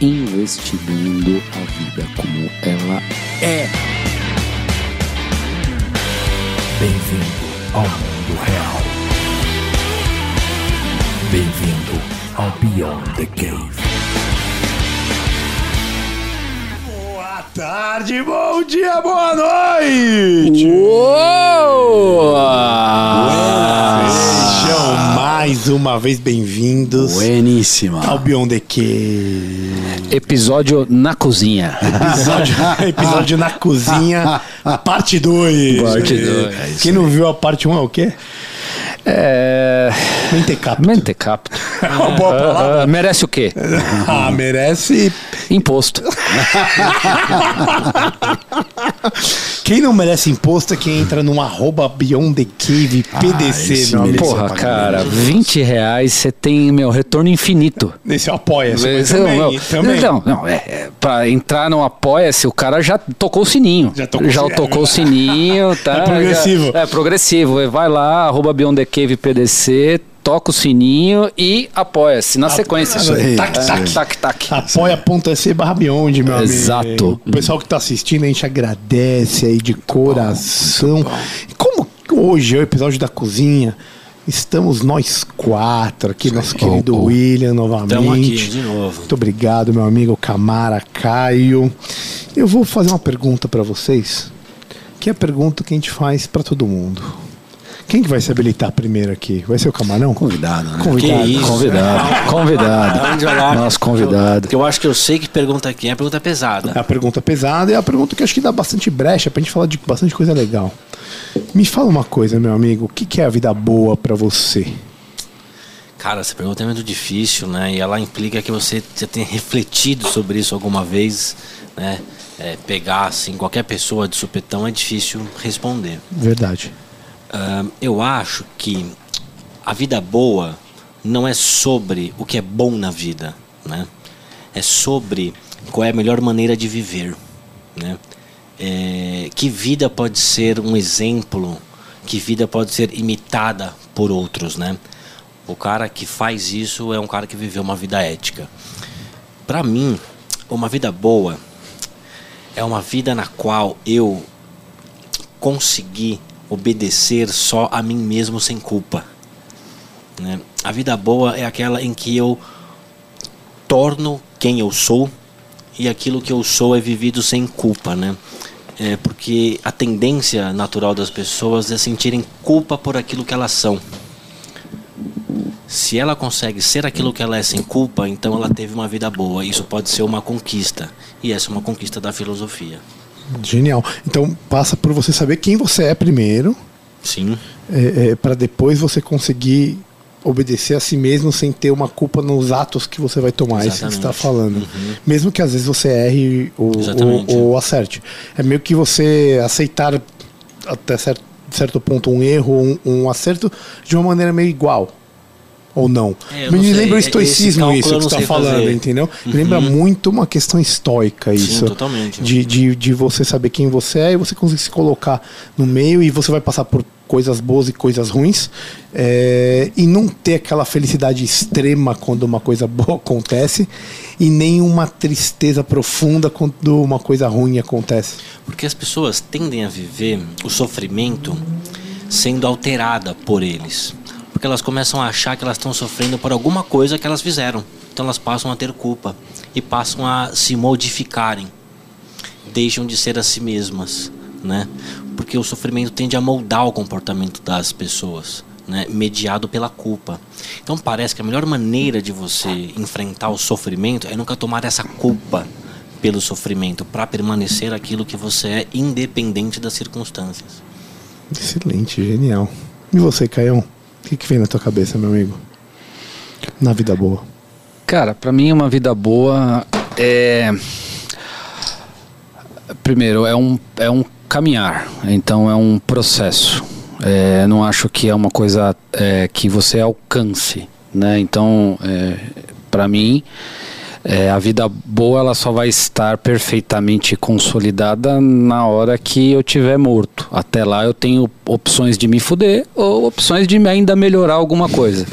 Investigando a vida como ela é. Bem-vindo ao mundo real. Bem-vindo ao Beyond the Cave. Boa tarde, bom dia, boa noite! Uou! Sejam mais uma vez bem-vindos Bueníssima. ao Beyond the Cave. Episódio na cozinha. Episódio, episódio na cozinha, parte 2. Parte dois. Quem não viu a parte 1 um é o quê? É. Mentecapto. Mentecapto. Boa palavra. Ah, merece o quê? Ah, merece. Imposto. Quem não merece imposto é quem entra no arroba Beyond the Cave PDC, meu merece. Porra, cara, 20 reais você tem, meu, retorno infinito. Esse apoia-se. Também, não, também. Não, não, é, é, pra entrar no Apoia-se, o cara já tocou o sininho. Já tocou o sininho, tocou é o sininho, tá? É progressivo. Já- é progressivo. Vai lá, arroba Beyond the Cave PDC, toca o sininho e apoia-se na sequência. Isso aí. Tac, É, tac. tac, tac. Apoia.se barra Beyond, meu Exato. amigo. O pessoal que tá assistindo, a gente agradece aí de coração. E Como hoje é o episódio da cozinha, estamos nós quatro aqui, nosso querido William novamente. Tamo aqui de novo. Muito obrigado, meu amigo Camara Caio. Eu vou fazer uma pergunta pra vocês, que é a pergunta que a gente faz pra todo mundo. Quem que vai se habilitar primeiro aqui? Vai ser o Camarão? Convidado, né? Convidado. Que isso? Convidado, convidado. Onde olhar? Nosso convidado. Porque eu acho que eu sei que pergunta aqui é pergunta pesada. É a pergunta pesada e é a pergunta que acho que dá bastante brecha pra gente falar de bastante coisa legal. Me fala uma coisa, meu amigo, o que, que é a vida boa pra você? Cara, essa pergunta é muito difícil, né? E ela implica que você já tenha refletido sobre isso alguma vez, né? É, pegar, assim, qualquer pessoa de supetão é difícil responder. Verdade. Eu acho que a vida boa não é sobre o que é bom na vida, né? É sobre qual é a melhor maneira de viver, né? É, que vida pode ser um exemplo, que vida pode ser imitada por outros, né? O cara que faz isso é um cara que viveu uma vida ética. Para mim, uma vida boa é uma vida na qual eu conseguir obedecer só a mim mesmo sem culpa. né? A vida boa é aquela em que eu torno quem eu sou e aquilo que eu sou é vivido sem culpa, né? É porque a tendência natural das pessoas é sentirem culpa por aquilo que elas são. Se ela consegue ser aquilo que ela é sem culpa, então ela teve uma vida boa. Isso pode ser uma conquista. E essa é uma conquista da filosofia. Genial. Então passa por você saber quem você é primeiro, Sim. é, para depois você conseguir obedecer a si mesmo sem ter uma culpa nos atos que você vai tomar. É isso que você está Exatamente. falando. Uhum. Mesmo que às vezes você erre ou, Exatamente. ou, ou acerte. É meio que você aceitar até certo, certo ponto um erro ou um, um acerto de uma maneira meio igual. Ou não. É, Me não sei. lembra o Esse estoicismo isso que você está falando, fazer. entendeu? Me Uhum. lembra muito uma questão estoica isso. totalmente. De, de, de você saber quem você é e você conseguir se colocar no meio e você vai passar por coisas boas e coisas ruins é, e não ter aquela felicidade extrema quando uma coisa boa acontece e nem uma tristeza profunda quando uma coisa ruim acontece. Porque as pessoas tendem a viver o sofrimento sendo alterada por eles. Porque elas começam a achar que elas estão sofrendo por alguma coisa que elas fizeram. Então elas passam a ter culpa e passam a se modificarem. Deixam de ser a si mesmas, né? Porque o sofrimento tende a moldar o comportamento das pessoas, né? Mediado pela culpa. Então parece que a melhor maneira de você enfrentar o sofrimento é nunca tomar essa culpa pelo sofrimento para permanecer aquilo que você é independente das circunstâncias. Excelente, genial. E você, Caião? O que, que vem na tua cabeça, meu amigo? Na vida boa. Cara, pra mim uma vida boa é primeiro, é um, é um caminhar, então é um processo. É, não acho que é uma coisa é, que você alcance, né? Então, é, para mim, é, a vida boa ela só vai estar perfeitamente consolidada na hora que eu tiver morto. Até lá eu tenho opções de me fuder ou opções de ainda melhorar alguma coisa.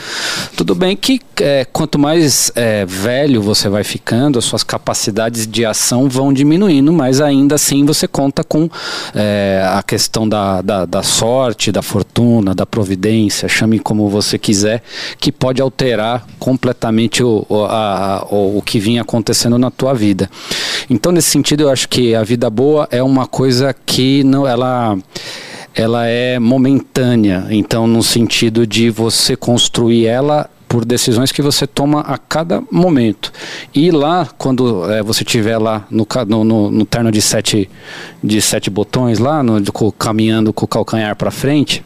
Tudo bem que é, quanto mais é, velho você vai ficando, as suas capacidades de ação vão diminuindo, mas ainda assim você conta com é, a questão da, da, da sorte, da fortuna, da providência, chame como você quiser, que pode alterar completamente o, o, a, o, o que vinha acontecendo na tua vida. Então, nesse sentido, eu acho que a vida boa é uma coisa que não ela ela é momentânea, então no sentido de você construir ela por decisões que você toma a cada momento. E lá, quando é, você tiver lá no, no, no, no, terno de sete, de sete botões, lá, no, caminhando com o calcanhar para frente,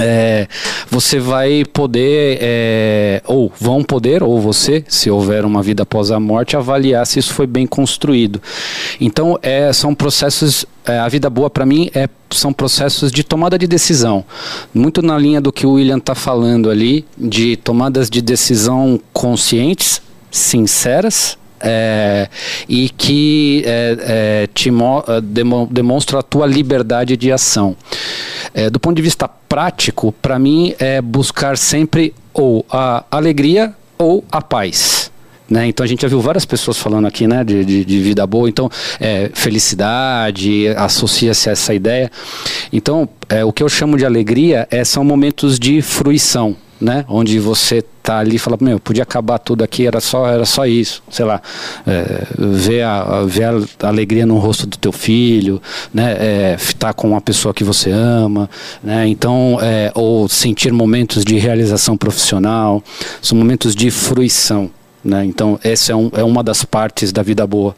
é, você vai poder, é, ou vão poder, ou você, se houver uma vida após a morte, avaliar se isso foi bem construído. Então, é, são processos. É, a vida boa para mim é, são processos de tomada de decisão. Muito na linha do que o William está falando ali, de tomadas de decisão conscientes, sinceras, é, e que é, é, te é, demonstra a tua liberdade de ação. É, do ponto de vista prático, para mim é buscar sempre ou a alegria ou a paz. Né? Então a gente já viu várias pessoas falando aqui né, de, de, de vida boa, então é, felicidade, associa-se a essa ideia. Então é, o que eu chamo de alegria é, são momentos de fruição né? Onde você tá ali e fala, meu, podia acabar tudo aqui, era só, era só isso, sei lá, é, ver, a, ver a alegria no rosto do teu filho, né? É, estar com uma pessoa que você ama, né? Então, é, ou sentir momentos de realização profissional, são momentos de fruição. Né? Então, essa é, um, é uma das partes da vida boa.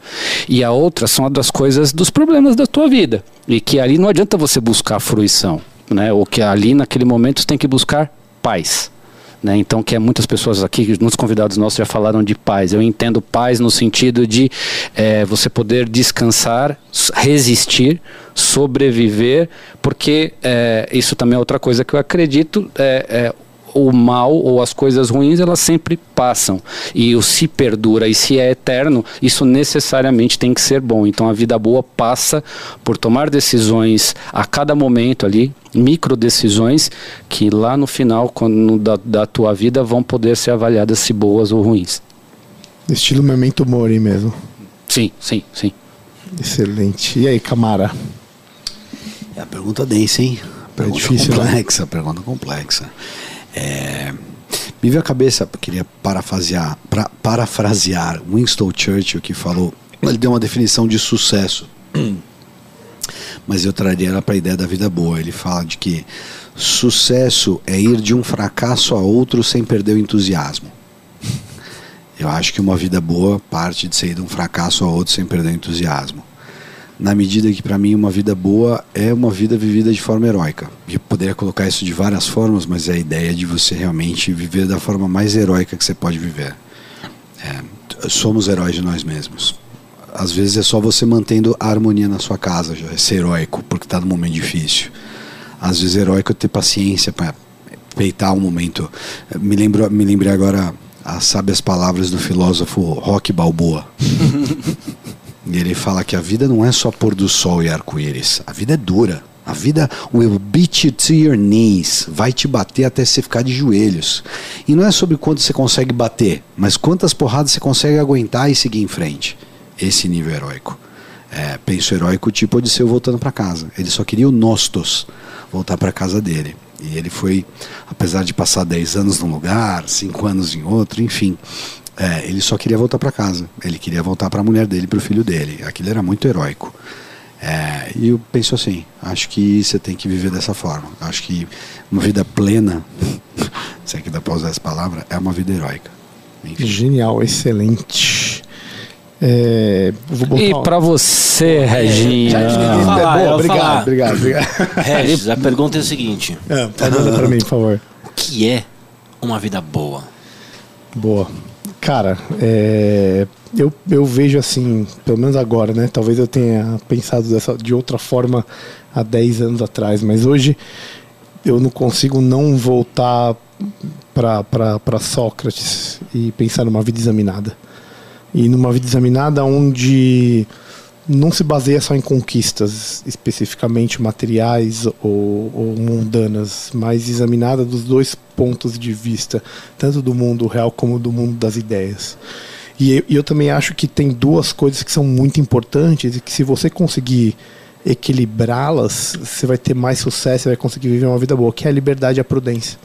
E a outra são as coisas, dos problemas da tua vida. E que ali não adianta você buscar fruição. Né? Ou que ali naquele momento você tem que buscar paz. Né? Então, que é, muitas pessoas aqui, muitos convidados nossos já falaram de paz. Eu entendo paz no sentido de é, você poder descansar, resistir, sobreviver, porque é, isso também é outra coisa que eu acredito. É, é o mal ou as coisas ruins, elas sempre passam. E o se perdura e se é eterno, isso necessariamente tem que ser bom. Então a vida boa passa por tomar decisões a cada momento ali, micro decisões, que lá no final quando, da, da tua vida vão poder ser avaliadas se boas ou ruins. Estilo Memento Mori mesmo. Sim, sim, sim. Excelente. E aí, Camara? É a pergunta densa, hein? Pergunta é difícil, né? complexa, né? pergunta complexa. É, me veio à cabeça, queria parafrasear, pra, parafrasear Winston Churchill que falou, ele deu uma definição de sucesso, mas eu traria ela para a ideia da vida boa. Ele fala de que sucesso é ir de um fracasso a outro sem perder o entusiasmo. Eu acho que uma vida boa parte de sair de um fracasso a outro sem perder o entusiasmo na medida que para mim uma vida boa é uma vida vivida de forma heróica. Eu poderia colocar isso de várias formas, mas é a ideia de você realmente viver da forma mais heróica que você pode viver. É, somos heróis de nós mesmos. Às vezes é só você mantendo a harmonia na sua casa, já é ser heróico, porque está num momento difícil. Às vezes é heróico ter paciência para peitar um momento. Me lembro, me lembrei agora as sábias palavras do filósofo Rock Balboa. E ele fala que a vida não é só pôr do sol e arco-íris. A vida é dura. A vida will beat you to your knees. Vai te bater até você ficar de joelhos. E não é sobre quanto você consegue bater, mas quantas porradas você consegue aguentar e seguir em frente. Esse nível heróico. É, penso heróico tipo Odisseu voltando para casa. Ele só queria o Nostos voltar para casa dele. E ele foi, apesar de passar 10 anos num lugar, 5 anos em outro, enfim, é, ele só queria voltar para casa. Ele queria voltar para a mulher dele, para o filho dele. Aquilo era muito heróico. É, e eu penso assim: acho que você tem que viver dessa forma. Acho que uma vida plena, se é que dá para usar essa palavra, é uma vida heróica. Enfim. Genial, excelente. É, e para você, é, Reginha? É, falar, boa, obrigado, obrigado, obrigado, Regis, a pergunta é a seguinte: é, pode para mim, por favor. O que é uma vida boa? Boa. Cara, é, eu, eu vejo assim, pelo menos agora, né? Talvez eu tenha pensado dessa, de outra forma há 10 anos atrás, mas hoje eu não consigo não voltar para Sócrates e pensar numa vida examinada. E numa vida examinada onde não se baseia só em conquistas especificamente materiais ou, ou, mundanas, mas examinada dos dois pontos de vista, tanto do mundo real como do mundo das ideias. E eu, eu também acho que tem duas coisas que são muito importantes e que se você conseguir equilibrá-las, você vai ter mais sucesso, você vai conseguir viver uma vida boa, que é a liberdade e a prudência.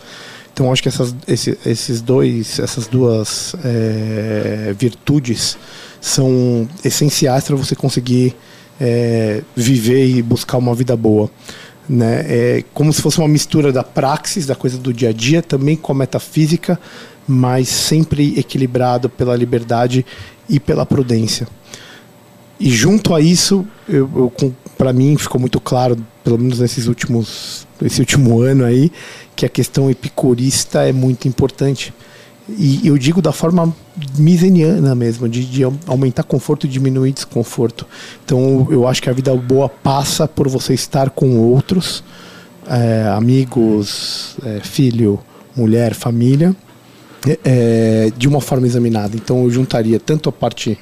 Então acho que essas, esse, esses dois, essas duas é, virtudes são essenciais para você conseguir é, viver e buscar uma vida boa. Né? É como se fosse uma mistura da praxis, da coisa do dia a dia, também com a metafísica, mas sempre equilibrado pela liberdade e pela prudência. E junto a isso, eu, eu para mim ficou muito claro, pelo menos nesses últimos, esse último ano aí, que a questão epicurista é muito importante. E eu digo da forma miseniana mesmo, de, de aumentar conforto e diminuir desconforto. Então eu acho que a vida boa passa por você estar com outros, é, amigos, é, filho, mulher, família, é, de uma forma examinada. Então eu juntaria tanto a parte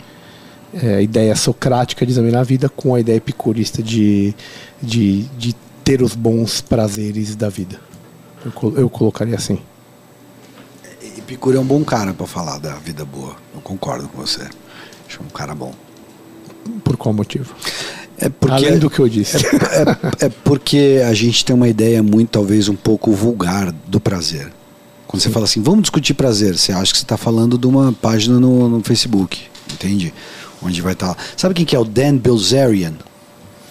é, a ideia socrática de examinar a vida com a ideia epicurista de, de, de ter os bons prazeres da vida. Eu, eu colocaria assim. Epicuro é um bom cara para falar da vida boa. Eu concordo com você. Acho um cara bom. Por qual motivo? É porque, Além do que eu disse. É, é, é, porque a gente tem uma ideia muito, talvez, um pouco vulgar do prazer. Quando Sim. você fala assim, vamos discutir prazer, você acha que você está falando de uma página no, no Facebook, entende? Onde vai estar. Tá... Sabe quem que é o Dan Bilzerian?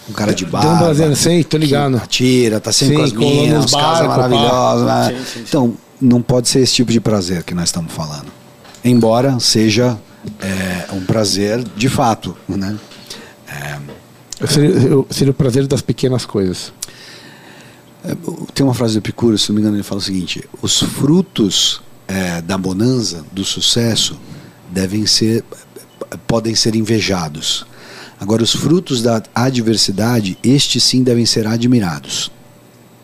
Um cara de barba. Dan Bilzerian, sei, tô ligado. Atira, tá sempre sim, com as minhas, casas maravilhosas. Né? Sim, sim, então, não pode ser esse tipo de prazer que nós estamos falando. Embora seja é, um prazer de fato, né? É, seria, seria o prazer das pequenas coisas. É, tem uma frase do Epicuro, se não me engano, ele fala o seguinte: os frutos é, da bonança, do sucesso, devem ser podem ser invejados. Agora, os frutos da adversidade, estes sim devem ser admirados.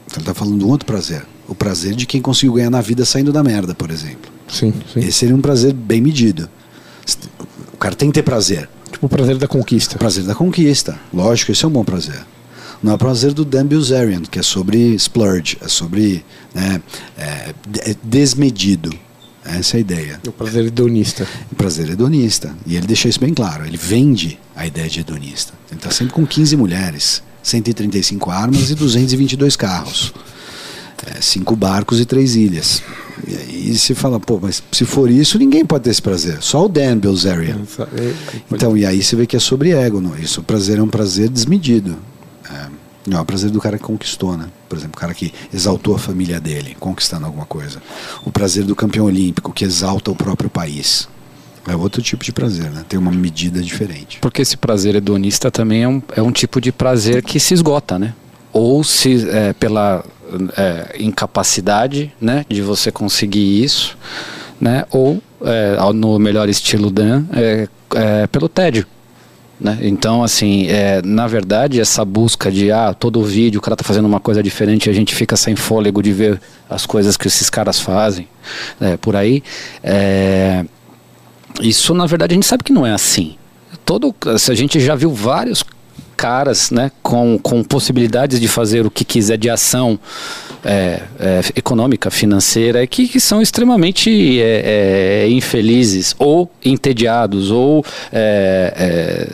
Então, ele está falando de um outro prazer. O prazer de quem conseguiu ganhar na vida saindo da merda, por exemplo. Sim, sim. Esse seria um prazer bem medido. O cara tem que ter prazer. Tipo o prazer da conquista. O prazer da conquista. Lógico, esse é um bom prazer. Não é o prazer do Dan Bilzerian, que é sobre splurge, é sobre né, é, é desmedido. Essa é a ideia. O prazer hedonista. O prazer hedonista. E ele deixa isso bem claro. Ele vende a ideia de hedonista. Ele está sempre com 15 mulheres, 135 armas e 222 carros. É, cinco barcos e três ilhas. E aí você fala, pô, mas se for isso, ninguém pode ter esse prazer. Só o Dan Bilzerian. É, então, e aí você vê que é sobre ego. Não? Isso, o prazer é um prazer desmedido. É. Não, é o prazer do cara que conquistou, né? Por exemplo, o cara que exaltou a família dele, conquistando alguma coisa. O prazer do campeão olímpico, que exalta o próprio país. É outro tipo de prazer, né? Tem uma medida diferente. Porque esse prazer hedonista também é um, é um tipo de prazer que se esgota, né? Ou se é, pela é, incapacidade, né, de você conseguir isso, né? Ou é, no melhor estilo Dan, é, é pelo tédio. Né? Então, assim, é, na verdade, essa busca de ah, todo vídeo o cara tá fazendo uma coisa diferente e a gente fica sem fôlego de ver as coisas que esses caras fazem né, por aí. É, isso, na verdade, a gente sabe que não é assim. Todo, a gente já viu vários caras né, com, com possibilidades de fazer o que quiser de ação é, é, econômica, financeira, que, que são extremamente é, é infelizes ou entediados ou é, é,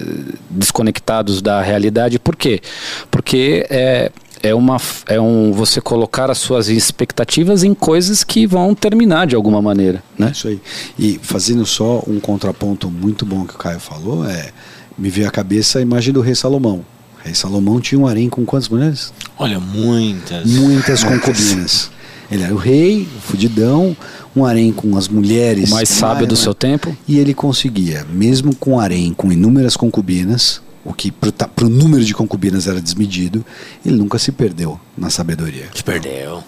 desconectados da realidade. Por quê? Porque é é, uma, é um você colocar as suas expectativas em coisas que vão terminar de alguma maneira. Né? Isso aí. E fazendo só um contraponto muito bom que o Caio falou, é me veio à cabeça a imagem do rei Salomão. Rei Salomão tinha um harém com quantas mulheres? Olha, muitas. Muitas concubinas. Ele era o rei, o fudidão, um harém com as mulheres. O mais sábio do seu tempo. E ele conseguia, mesmo com harém com inúmeras concubinas, o que para o número de concubinas era desmedido, ele nunca se perdeu na sabedoria. Se perdeu.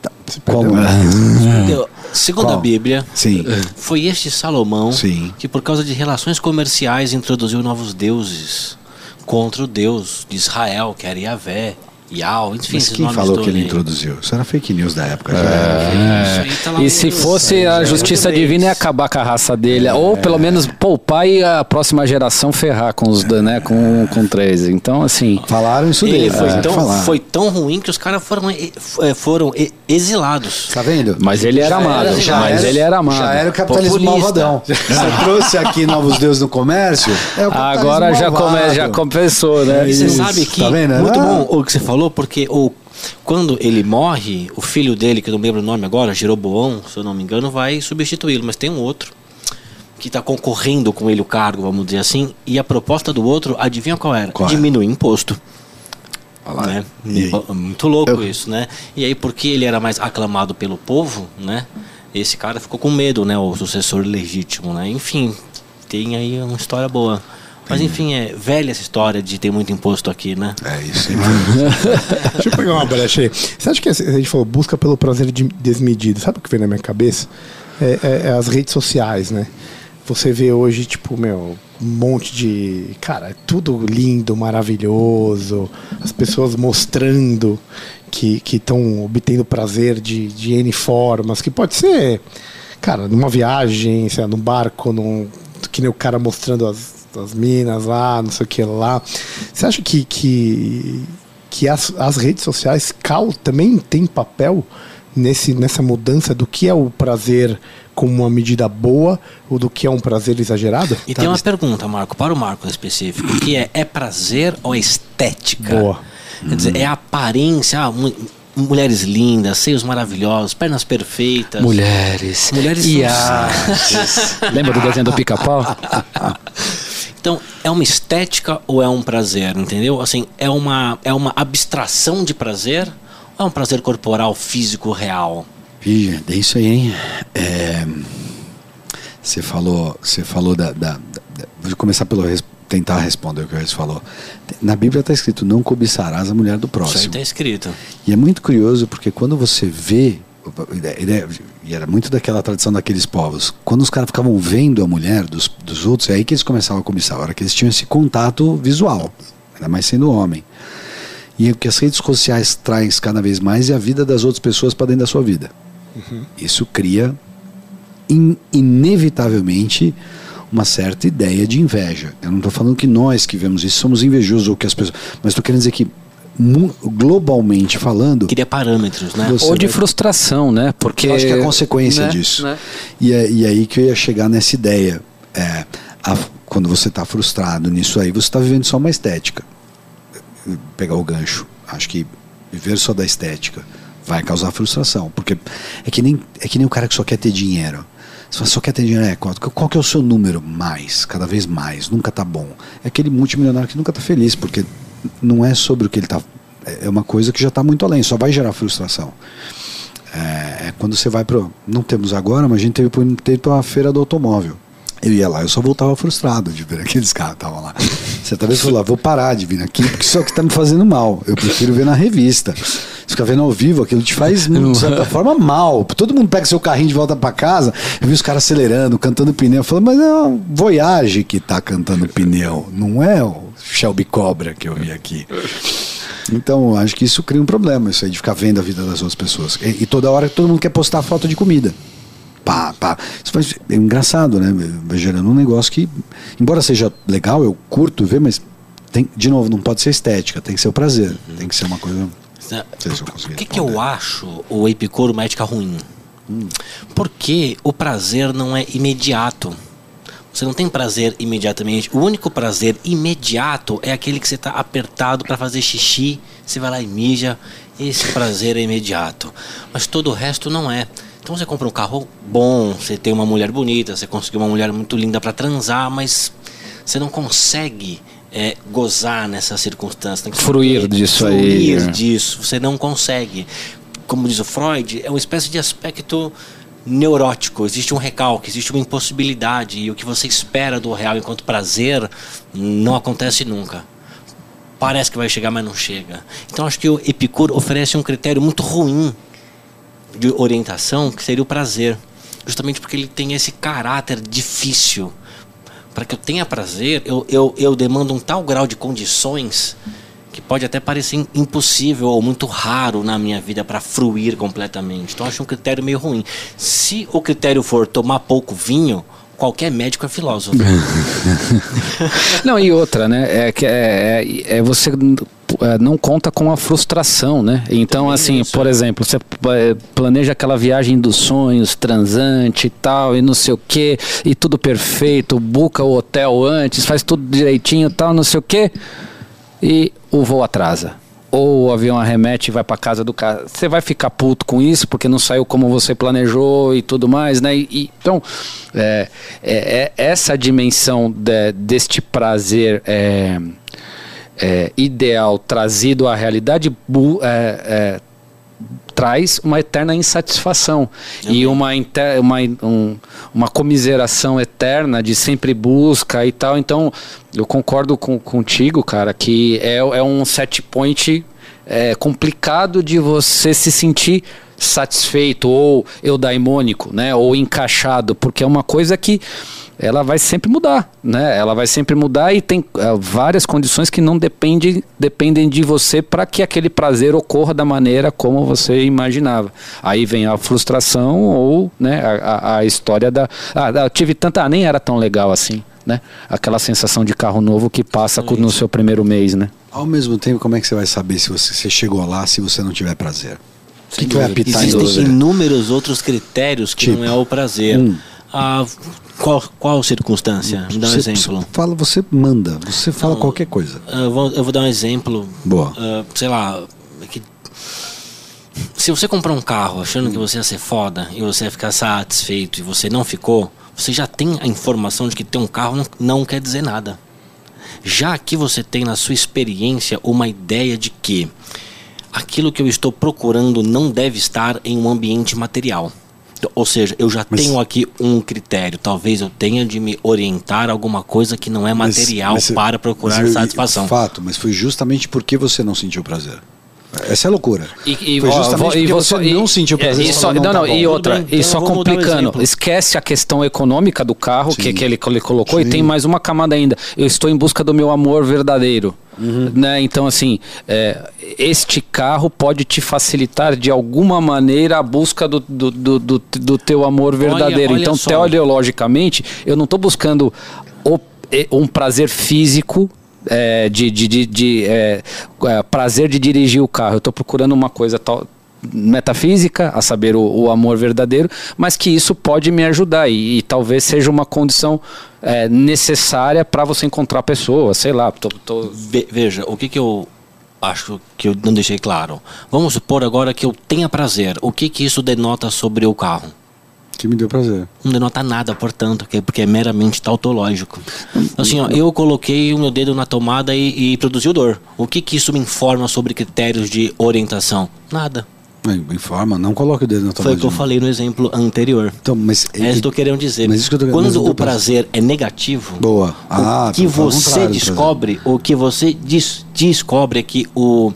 Tá, se perdeu. Como? Se perdeu. Segundo Qual? a Bíblia, Sim. foi este Salomão Sim. que, por causa de relações comerciais, introduziu novos deuses contra o Deus de Israel, que era Yahvé, Yao, enfim, Mas quem nomes falou que ele aí. introduziu? Isso era fake news da época. já. Tá lá E se fosse a justiça divina ia acabar com a raça dele, ou pelo menos poupar e a próxima geração ferrar com os né, com, com três. Então, assim, Falaram isso Ele dele. foi, é, tão, falaram. foi tão ruim que os caras foram, eh, foram exilados. Tá vendo? mas ele era amado, já mas era- ele era amado. Já era o capitalismo Populista. malvadão. Você trouxe aqui novos deuses no comércio? É Agora já, come, já compensou, né? E você Isso. sabe que Tá vendo? muito Ah. bom o que você falou, porque o, quando ele morre, o filho dele, que eu não lembro o nome agora, Jeroboão, se eu não me engano, vai substituí-lo, mas tem um outro que está concorrendo com ele o cargo, vamos dizer assim, e a proposta do outro, adivinha qual era? Qual é? Diminuir imposto. Né? E aí? Muito louco isso, né? E aí, porque ele era mais aclamado pelo povo, né? Esse cara ficou com medo, né? O sucessor legítimo, né? Enfim, tem aí uma história boa. Mas enfim, é velha essa história de ter muito imposto aqui, né? É isso. Deixa eu pegar uma brecha aí. Você acha que a gente falou busca pelo prazer de- desmedido? Sabe o que vem na minha cabeça? É, é- é as redes sociais, né? Você vê hoje, tipo, meu, um monte de. Cara, é tudo lindo, maravilhoso. As pessoas mostrando que estão obtendo prazer de, de N formas, que pode ser, cara, numa viagem, sei lá, num barco, num, que nem o cara mostrando as, as minas lá, não sei o que lá. Você acha que, que, que as, as redes sociais, Cal, também tem papel nesse, nessa mudança do que é o prazer como uma medida boa ou do que é um prazer exagerado? E tem uma pergunta, Marco, para o Marco em específico, que é, é prazer ou é estética? Boa. Quer dizer, é a aparência, ah, mu- mulheres lindas, seios maravilhosos, pernas perfeitas. Mulheres, Mulheres e. Lembra do desenho do pica-pau? Então, é uma estética ou é um prazer, entendeu? Assim, é uma, é uma abstração de prazer ou é um prazer corporal, físico, real? Ih, é isso aí, hein? É, Você falou, você falou da, da- da- Vou começar pelo res- tentar responder o que o Reis falou. Na Bíblia está escrito: não cobiçarás a mulher do Isso aí próximo. está escrito. E é muito curioso porque quando você vê, e era muito daquela tradição daqueles povos, quando os caras ficavam vendo a mulher dos, dos outros, é aí que eles começavam a cobiçar, a hora que eles tinham esse contato visual, ainda mais sendo homem. E o que as redes sociais traem cada vez mais é a vida das outras pessoas para dentro da sua vida. Isso cria in- inevitavelmente uma certa ideia de inveja. Eu não estou falando que nós que vemos isso somos invejosos ou que as pessoas, mas estou querendo dizer que globalmente falando, Queria parâmetros, né? Ou de vai- frustração, né? Porque eu acho que é a consequência né? disso. Né? E, é, e aí que eu ia chegar nessa ideia. É, a- quando você está frustrado nisso aí, você está vivendo só uma estética. Pegar o gancho. Acho que viver só da estética vai causar frustração. Porque é que nem, é que nem o cara que só quer ter dinheiro. Você fala, só quer ter dinheiro, é, qual, qual que é o seu número? Mais, cada vez mais, nunca tá bom. É aquele multimilionário que nunca tá feliz, porque não é sobre o que ele tá. É é uma coisa que já está muito além, só vai gerar frustração. É, é quando você vai para. Não temos agora, mas a gente teve um tempo a feira do automóvel. Eu ia lá, eu só voltava frustrado de ver aqueles caras que estavam lá. Certa vez eu falei, lá, vou parar de vir aqui, porque isso é o que está me fazendo mal. Eu prefiro ver na revista. Você fica vendo ao vivo, aquilo te faz, de certa forma, mal. Todo mundo pega seu carrinho de volta para casa, eu vi os caras acelerando, cantando pneu. Eu falei, mas é o Voyage que tá cantando pneu, não é o Shelby Cobra que eu vi aqui. Então, acho que isso cria um problema, isso aí de ficar vendo a vida das outras pessoas. E, e toda hora todo mundo quer postar foto de comida. Pá, pá. Isso faz, é engraçado, né? Vai gerando um negócio que, embora seja legal, eu curto ver, mas tem, de novo, não pode ser estética, tem que ser o prazer. Tem que ser uma coisa. Sei se eu consegui Por que, que eu acho o Epicuro uma ética ruim? Porque o prazer não é imediato. Você não tem prazer imediatamente. O único prazer imediato é aquele que você está apertado para fazer xixi, você vai lá e mija. Esse prazer é imediato. Mas todo o resto não é. Então você compra um carro bom, você tem uma mulher bonita, você conseguiu uma mulher muito linda para transar, mas você não consegue é, gozar nessa circunstância. Fruir disso aí, fruir disso. Você não consegue. Como diz o Freud, é uma espécie de aspecto neurótico. Existe um recalque, existe uma impossibilidade. E o que você espera do real enquanto prazer não acontece nunca. Parece que vai chegar, mas não chega. Então acho que o Epicuro oferece um critério muito ruim de orientação, que seria o prazer. justamente porque ele tem esse caráter difícil. Para que eu tenha prazer, eu, eu, eu demando um tal grau de condições que pode até parecer impossível ou muito raro na minha vida para fruir completamente. Então acho um critério meio ruim. Se o critério for tomar pouco vinho, qualquer médico é filósofo. Não, e outra, né? É que é, é, é você é, não conta com a frustração, né? Então, assim, isso, por é. exemplo, você é, planeja aquela viagem dos sonhos, transante e tal, e não sei o que, e tudo perfeito, buca o hotel antes, faz tudo direitinho e tal, não sei o que, e o voo atrasa. Ou o avião arremete e vai para casa do cara. Você vai ficar puto com isso porque não saiu como você planejou e tudo mais, né? E- então, é, é- é essa dimensão de- deste prazer é, é, ideal trazido à realidade é, é, traz uma eterna insatisfação e uma, inter- uma, um- uma comiseração eterna de sempre busca e tal. Então, eu concordo com, contigo, cara, que é, é um set point é, complicado de você se sentir satisfeito ou eudaimônico, né, ou encaixado, porque é uma coisa que ela vai sempre mudar, né? Ela vai sempre mudar e tem eh, várias condições que não dependem, dependem de você para que aquele prazer ocorra da maneira como você imaginava. Aí vem a frustração ou né, a, a- a história da. Ah, eu tive tanta. Ah, nem era tão legal assim, né? Aquela sensação de carro novo que passa no seu primeiro mês, né? Ao mesmo tempo, como é que você vai saber se você, você chegou lá se você não tiver prazer? O que, que vai apitar em Existem inúmeros outros critérios que Tipo? não é o prazer. Ah, qual, qual circunstância? Me dá um Você- exemplo. você fala, você manda, você fala qualquer coisa. Eu, vou, eu vou dar um exemplo. Boa. Ah, sei lá. que- se você comprar um carro achando que você ia ser foda e você ia ficar satisfeito e você não ficou, você já tem a informação de que ter um carro não, não quer dizer nada. Já aqui você tem na sua experiência uma ideia de que aquilo que eu estou procurando não deve estar em um ambiente material. Ou seja, eu já Mas- tenho aqui um critério. Talvez eu tenha de me orientar a alguma coisa que não é Mas- material mas você- para procurar mas satisfação. Fato, mas foi justamente porque você não sentiu prazer. Essa é a loucura. E, e, Foi ó, justamente vou- porque você não sentiu prazer, E você só, falou, não, não, não, tá e bom. outra, bem, e então só um complicando. exemplo. esquece a questão econômica do carro que, Sim. que, ele, que ele colocou e Sim. tem mais uma camada ainda. Eu estou em busca do meu amor verdadeiro. Uhum. Né? Então, assim, é, este carro pode te facilitar de alguma maneira a busca do, do, do, do, do teu amor verdadeiro. olha então, só. teologicamente, eu não estou buscando o- e- um prazer físico é, de, de, de, de, é, é, prazer de dirigir o carro. Eu estou procurando uma coisa tal, metafísica, a saber o, o amor verdadeiro, mas que isso pode me ajudar e, e talvez seja uma condição é, necessária para você encontrar pessoas, sei lá. Tô, tô- Ve- veja, o que, que eu acho que eu não deixei claro. Vamos supor agora que eu tenha prazer. O que, que isso denota sobre o carro? Que me deu prazer. Não denota nada, portanto, que- porque é meramente tautológico. Assim, ó, eu coloquei o meu dedo na tomada e, e produziu dor. O que, que isso me informa sobre critérios de orientação? Nada. É, Informa, não coloque o dedo na tua Foi o que eu falei no exemplo anterior. Então, mas É isso que eu tô querendo dizer. Mas isso que eu tô- Quando eu tô o prazer é negativo, Boa. Ah, o que você descobre, o que você des- descobre é que o,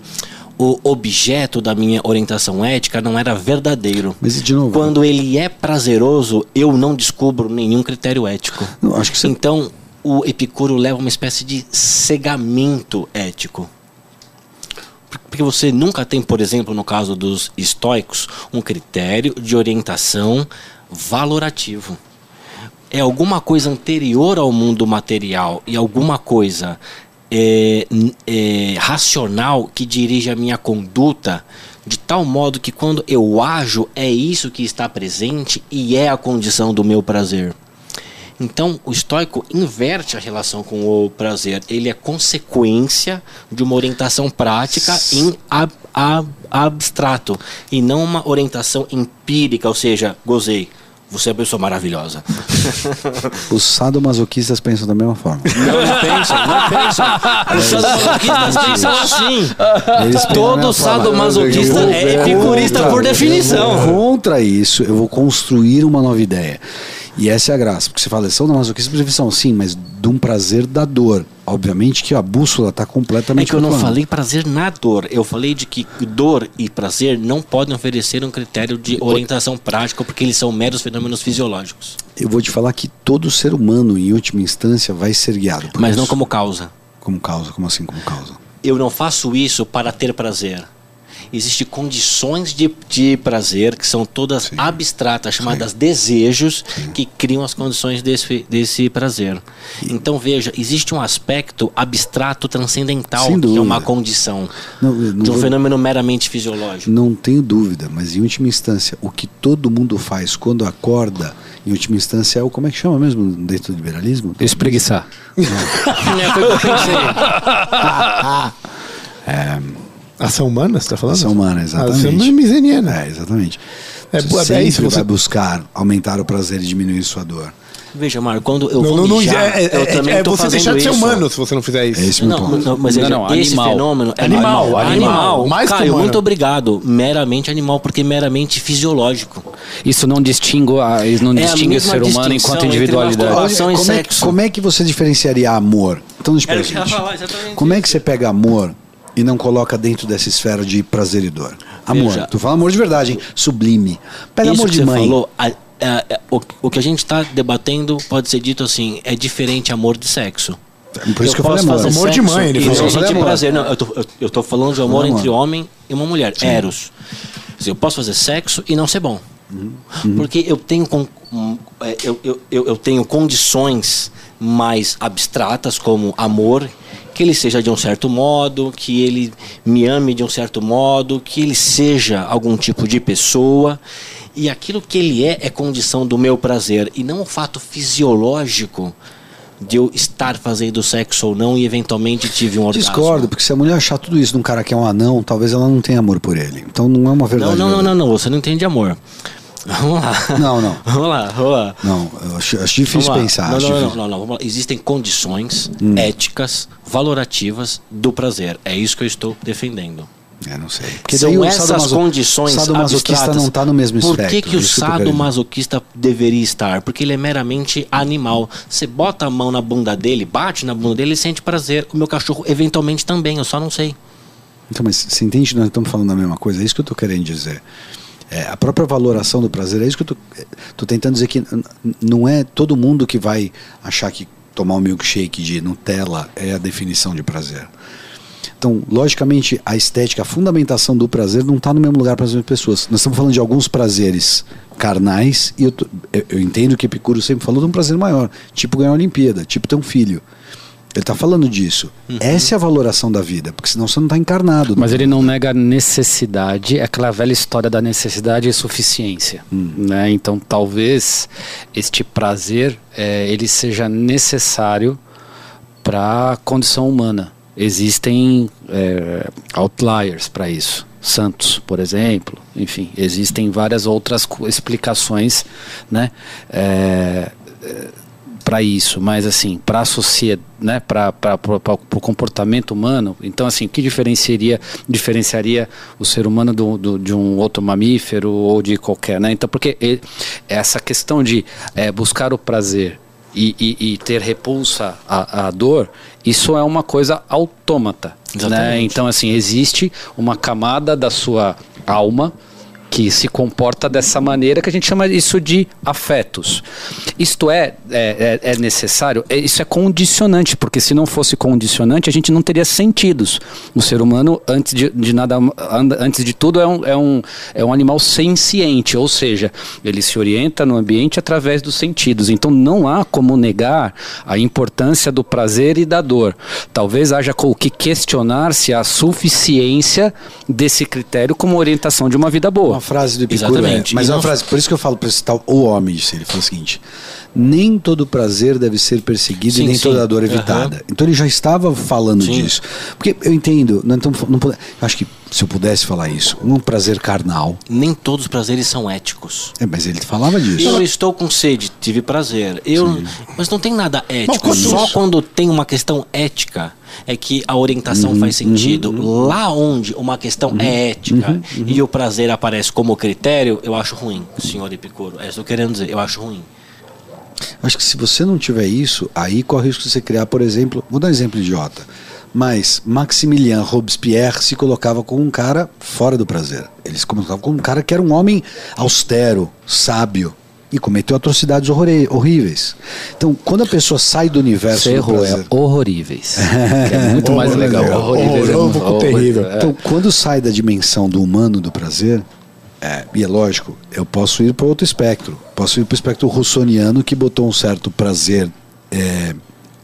o objeto da minha orientação ética não era verdadeiro. Mas de novo, Quando ele é prazeroso, eu não descubro nenhum critério ético. Não, acho que você- Então, o Epicuro leva uma espécie de cegamento ético. Porque você nunca tem, por exemplo, no caso dos estoicos, um critério de orientação valorativo. É alguma coisa anterior ao mundo material e alguma coisa é, é, racional que dirige a minha conduta de tal modo que quando eu ajo é isso que está presente e é a condição do meu prazer. Então, o estoico inverte a relação com o prazer. Ele é consequência de uma orientação prática em ab- ab- abstrato e não uma orientação empírica, ou seja, gozei. Você é uma pessoa maravilhosa. os sadomasoquistas pensam da mesma forma. Não, não pensam, não pensam. Os sadomasoquistas pensam assim. Eles pensam da Todo sadomasoquista é epicurista contra- por definição. Contra isso, eu vou construir uma nova ideia. E essa é a graça, porque você fala, são da masoquismo por definição, sim, mas de um prazer da dor. Obviamente que a bússola está É completamente que eu não falei prazer na dor. Eu falei de que dor e prazer não podem oferecer um critério de orientação prática, porque eles são meros fenômenos fisiológicos. Eu vou te falar que todo ser humano, em última instância, vai ser guiado por Mas isso. não como causa. Como causa, como assim como causa? Eu não faço isso para ter prazer. Existem condições de, de prazer que são todas Sim. abstratas, chamadas desejos, que criam as condições desse, desse prazer. Então veja, existe um aspecto abstrato transcendental que é uma condição Não, não de um vou- fenômeno meramente fisiológico. Não tenho dúvida, mas em última instância, o que todo mundo faz quando acorda, em última instância, é o. Como é que chama mesmo dentro do liberalismo? Espreguiçar. É, foi o que eu pensei. Ação humana, você tá falando? Ação humana, exatamente. Ação miseriana. É, exatamente. É, Você bu- é sempre isso, você- vai buscar aumentar o prazer e diminuir sua dor. Veja, Marco, quando eu Não, vou não, não, mijar, é, é, eu também é você deixar de ser isso. humano se você não fizer isso. É esse o meu Não, ponto. não, mas Não, veja, não, esse animal. fenômeno é Animal, animal, animal, mais que Caio, humano. muito obrigado. Meramente animal, porque meramente fisiológico. Isso não distingue, a, isso não É a distingue o ser humano enquanto individualidade. e como, é, sexo. como é que você diferenciaria amor? Então, deixa eu Como é que você pega amor e não coloca dentro dessa esfera de prazer e dor? Amor, Veja. tu fala amor de verdade, hein? Sublime. Pega Isso amor que de você mãe. falou, a- a- a- o, o que a gente está debatendo pode ser dito assim, é diferente amor de sexo. Por isso que eu falei posso amor. fazer Amor de mãe, ele falou. Eu falei amor. prazer. Não, eu tô, eu, eu tô falando de amor Falei entre amor. homem e uma mulher, eros. Quer dizer, Eu posso fazer sexo e não ser bom. Uhum. Porque eu tenho, con- um, é, eu, eu, eu, eu tenho condições mais abstratas, como amor, que ele seja de um certo modo, que ele me ame de um certo modo, que ele seja algum tipo de pessoa. E aquilo que ele é é condição do meu prazer e não o fato fisiológico de eu estar fazendo sexo ou não e eventualmente tive um orgasmo. Discordo, porque se a mulher achar tudo isso num cara que é um anão, talvez ela não tenha amor por ele. Então não é uma verdade. Não, não, não, não, não, você não entende amor. Vamos lá. Não, não. Vamos lá, vamos lá. Não, eu acho, acho difícil Vamos pensar. Não, acho não, não, difícil. não, não, vamos lá. Existem condições Hum. éticas, valorativas do prazer. É isso que eu estou defendendo. É, não sei. Porque São daí o essas sadomaso- condições sadomasoquista não está no mesmo Por espectro. que, que o eu tô querendo. sadomasoquista deveria estar? Porque ele é meramente animal. Você bota a mão na bunda dele, bate na bunda dele, ele sente prazer. O meu cachorro eventualmente também, eu só não sei. Então, mas você entende que nós estamos falando da mesma coisa? É isso que eu estou querendo dizer. É, a própria valoração do prazer, é isso que eu estou tentando dizer que não é todo mundo que vai achar que tomar um milkshake de Nutella é a definição de prazer. Então, logicamente, a estética, a fundamentação do prazer não está no mesmo lugar para as mesmas pessoas. Nós estamos falando de alguns prazeres carnais, e eu, eu- entendo que Epicuro sempre falou de um prazer maior, tipo ganhar a Olimpíada, tipo ter um filho. Ele está falando disso. Essa é a valoração da vida, porque senão você não está encarnado. Mas ele não nega a necessidade, é aquela velha história da necessidade e suficiência. Né? Então talvez este prazer é, ele seja necessário para a condição humana. Existem é, outliers para isso. Santos, por exemplo, enfim, existem várias outras explicações, né? Para isso, mas assim, para a sociedade, né, para o comportamento humano, então assim, o que diferenciaria, diferenciaria o ser humano do, do- de um outro mamífero ou de qualquer, né? Então, porque ele- essa questão de eh, buscar o prazer e, e- e ter repulsa à, à dor, isso é uma coisa autômata, né? Então, assim, existe uma camada da sua alma que se comporta dessa maneira que a gente chama isso de afetos. Isto é, é, é- é necessário, é- isso é condicionante, porque se não fosse condicionante, a gente não teria sentidos. O ser humano, antes de, de nada, antes de tudo, é um, é, um, é um animal senciente, ou seja, ele se orienta no ambiente através dos sentidos. Então não há como negar a importância do prazer e da dor. Talvez haja o que questionar-se a suficiência desse critério como orientação de uma vida boa. Frase do Epicuro, Exatamente. é, mas E é uma não- frase, por isso que eu falo para esse tal o homem, disse, ele falou o seguinte: nem todo prazer deve ser perseguido Sim, e nem sim. toda dor Aham. evitada. Então ele já estava falando Sim. disso. Porque eu entendo, não estamos, não, acho que se eu pudesse falar isso, um prazer carnal, Nem todos os prazeres são éticos. é, mas ele falava disso. Eu estou com sede, tive prazer. Eu, mas não tem nada ético. quando- Só quando tem uma questão ética é que a orientação Uhum, faz sentido. Lá onde uma questão é ética uhum, e o prazer aparece como critério, eu acho ruim, senhor Epicuro. É isso que eu querendo dizer, eu acho ruim. Acho que se você não tiver isso, aí corre o risco de você criar, por exemplo, vou dar um exemplo idiota. Mas Maximilien Robespierre se colocava como um cara fora do prazer. Ele se colocava como um cara que era um homem austero, sábio e cometeu atrocidades horríveis. Então, quando a pessoa sai do universo Você do errou, prazer, é horroríveis. que é muito mais legal. É muito- terrível. é. Então, quando sai da dimensão do humano do prazer, é, e é lógico, eu posso ir para outro espectro. Posso ir para o espectro russoniano que botou um certo prazer é,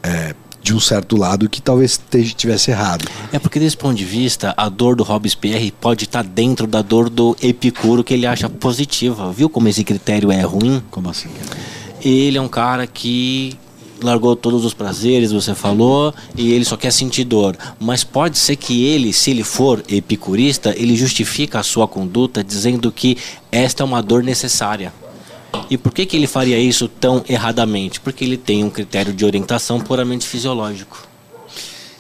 é, de um certo lado que talvez esteja- tivesse errado. É porque desse ponto de vista, a dor do Robespierre pode estar dentro da dor do Epicuro que ele acha positiva. Viu como esse critério é ruim? Como assim? Ele é um cara que largou todos os prazeres, você falou, e ele só quer sentir dor. Mas pode ser que ele, se ele for epicurista, ele justifica a sua conduta dizendo que esta é uma dor necessária. E por que, que ele faria isso tão erradamente? Porque ele tem um critério de orientação puramente fisiológico.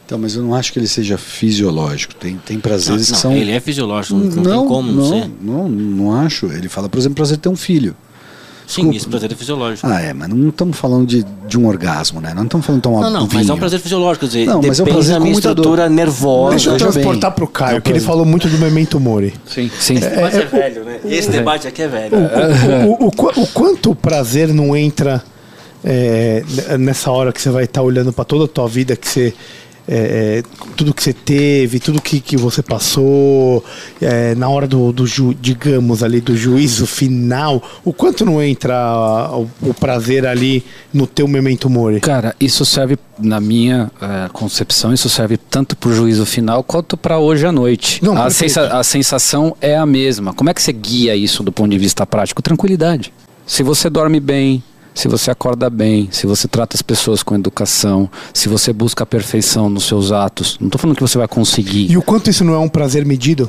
Então, mas eu não acho que ele seja fisiológico. Tem, tem prazeres não, que são. ele é fisiológico, não, não tem como não, não, ser. não, não acho. Ele fala, por exemplo, prazer de ter um filho. Sim, Desculpa. esse prazer é fisiológico. Ah, é, mas não estamos falando de, de um orgasmo, né? Não estamos falando de tomar Não, não, um mas é um vinho. prazer fisiológico, quer dizer, Não, mas é um prazer da com minha muita dor. estrutura nervosa. Deixa eu transportar pro Caio, É um que ele falou muito do Memento Mori. Sim, sim. Esse debate é, velho, né? Esse debate aqui é velho. O, o- o o quanto o prazer não entra é, nessa hora que você vai estar olhando para toda a tua vida, que você. É, é, tudo que você teve, tudo que, que você passou, é, na hora do, do ju- digamos ali, do juízo final, o quanto não entra o, o prazer ali no teu memento mori? Cara, isso serve, na minha eh, concepção, isso serve tanto para o juízo final quanto para hoje à noite. Não, a, sensa- a sensação é a mesma. Como é que você guia isso do ponto de vista prático? Tranquilidade. Se você dorme bem, se você acorda bem, se você trata as pessoas com educação, se você busca a perfeição nos seus atos, não estou falando que você vai conseguir. E o quanto isso não é um prazer medido? O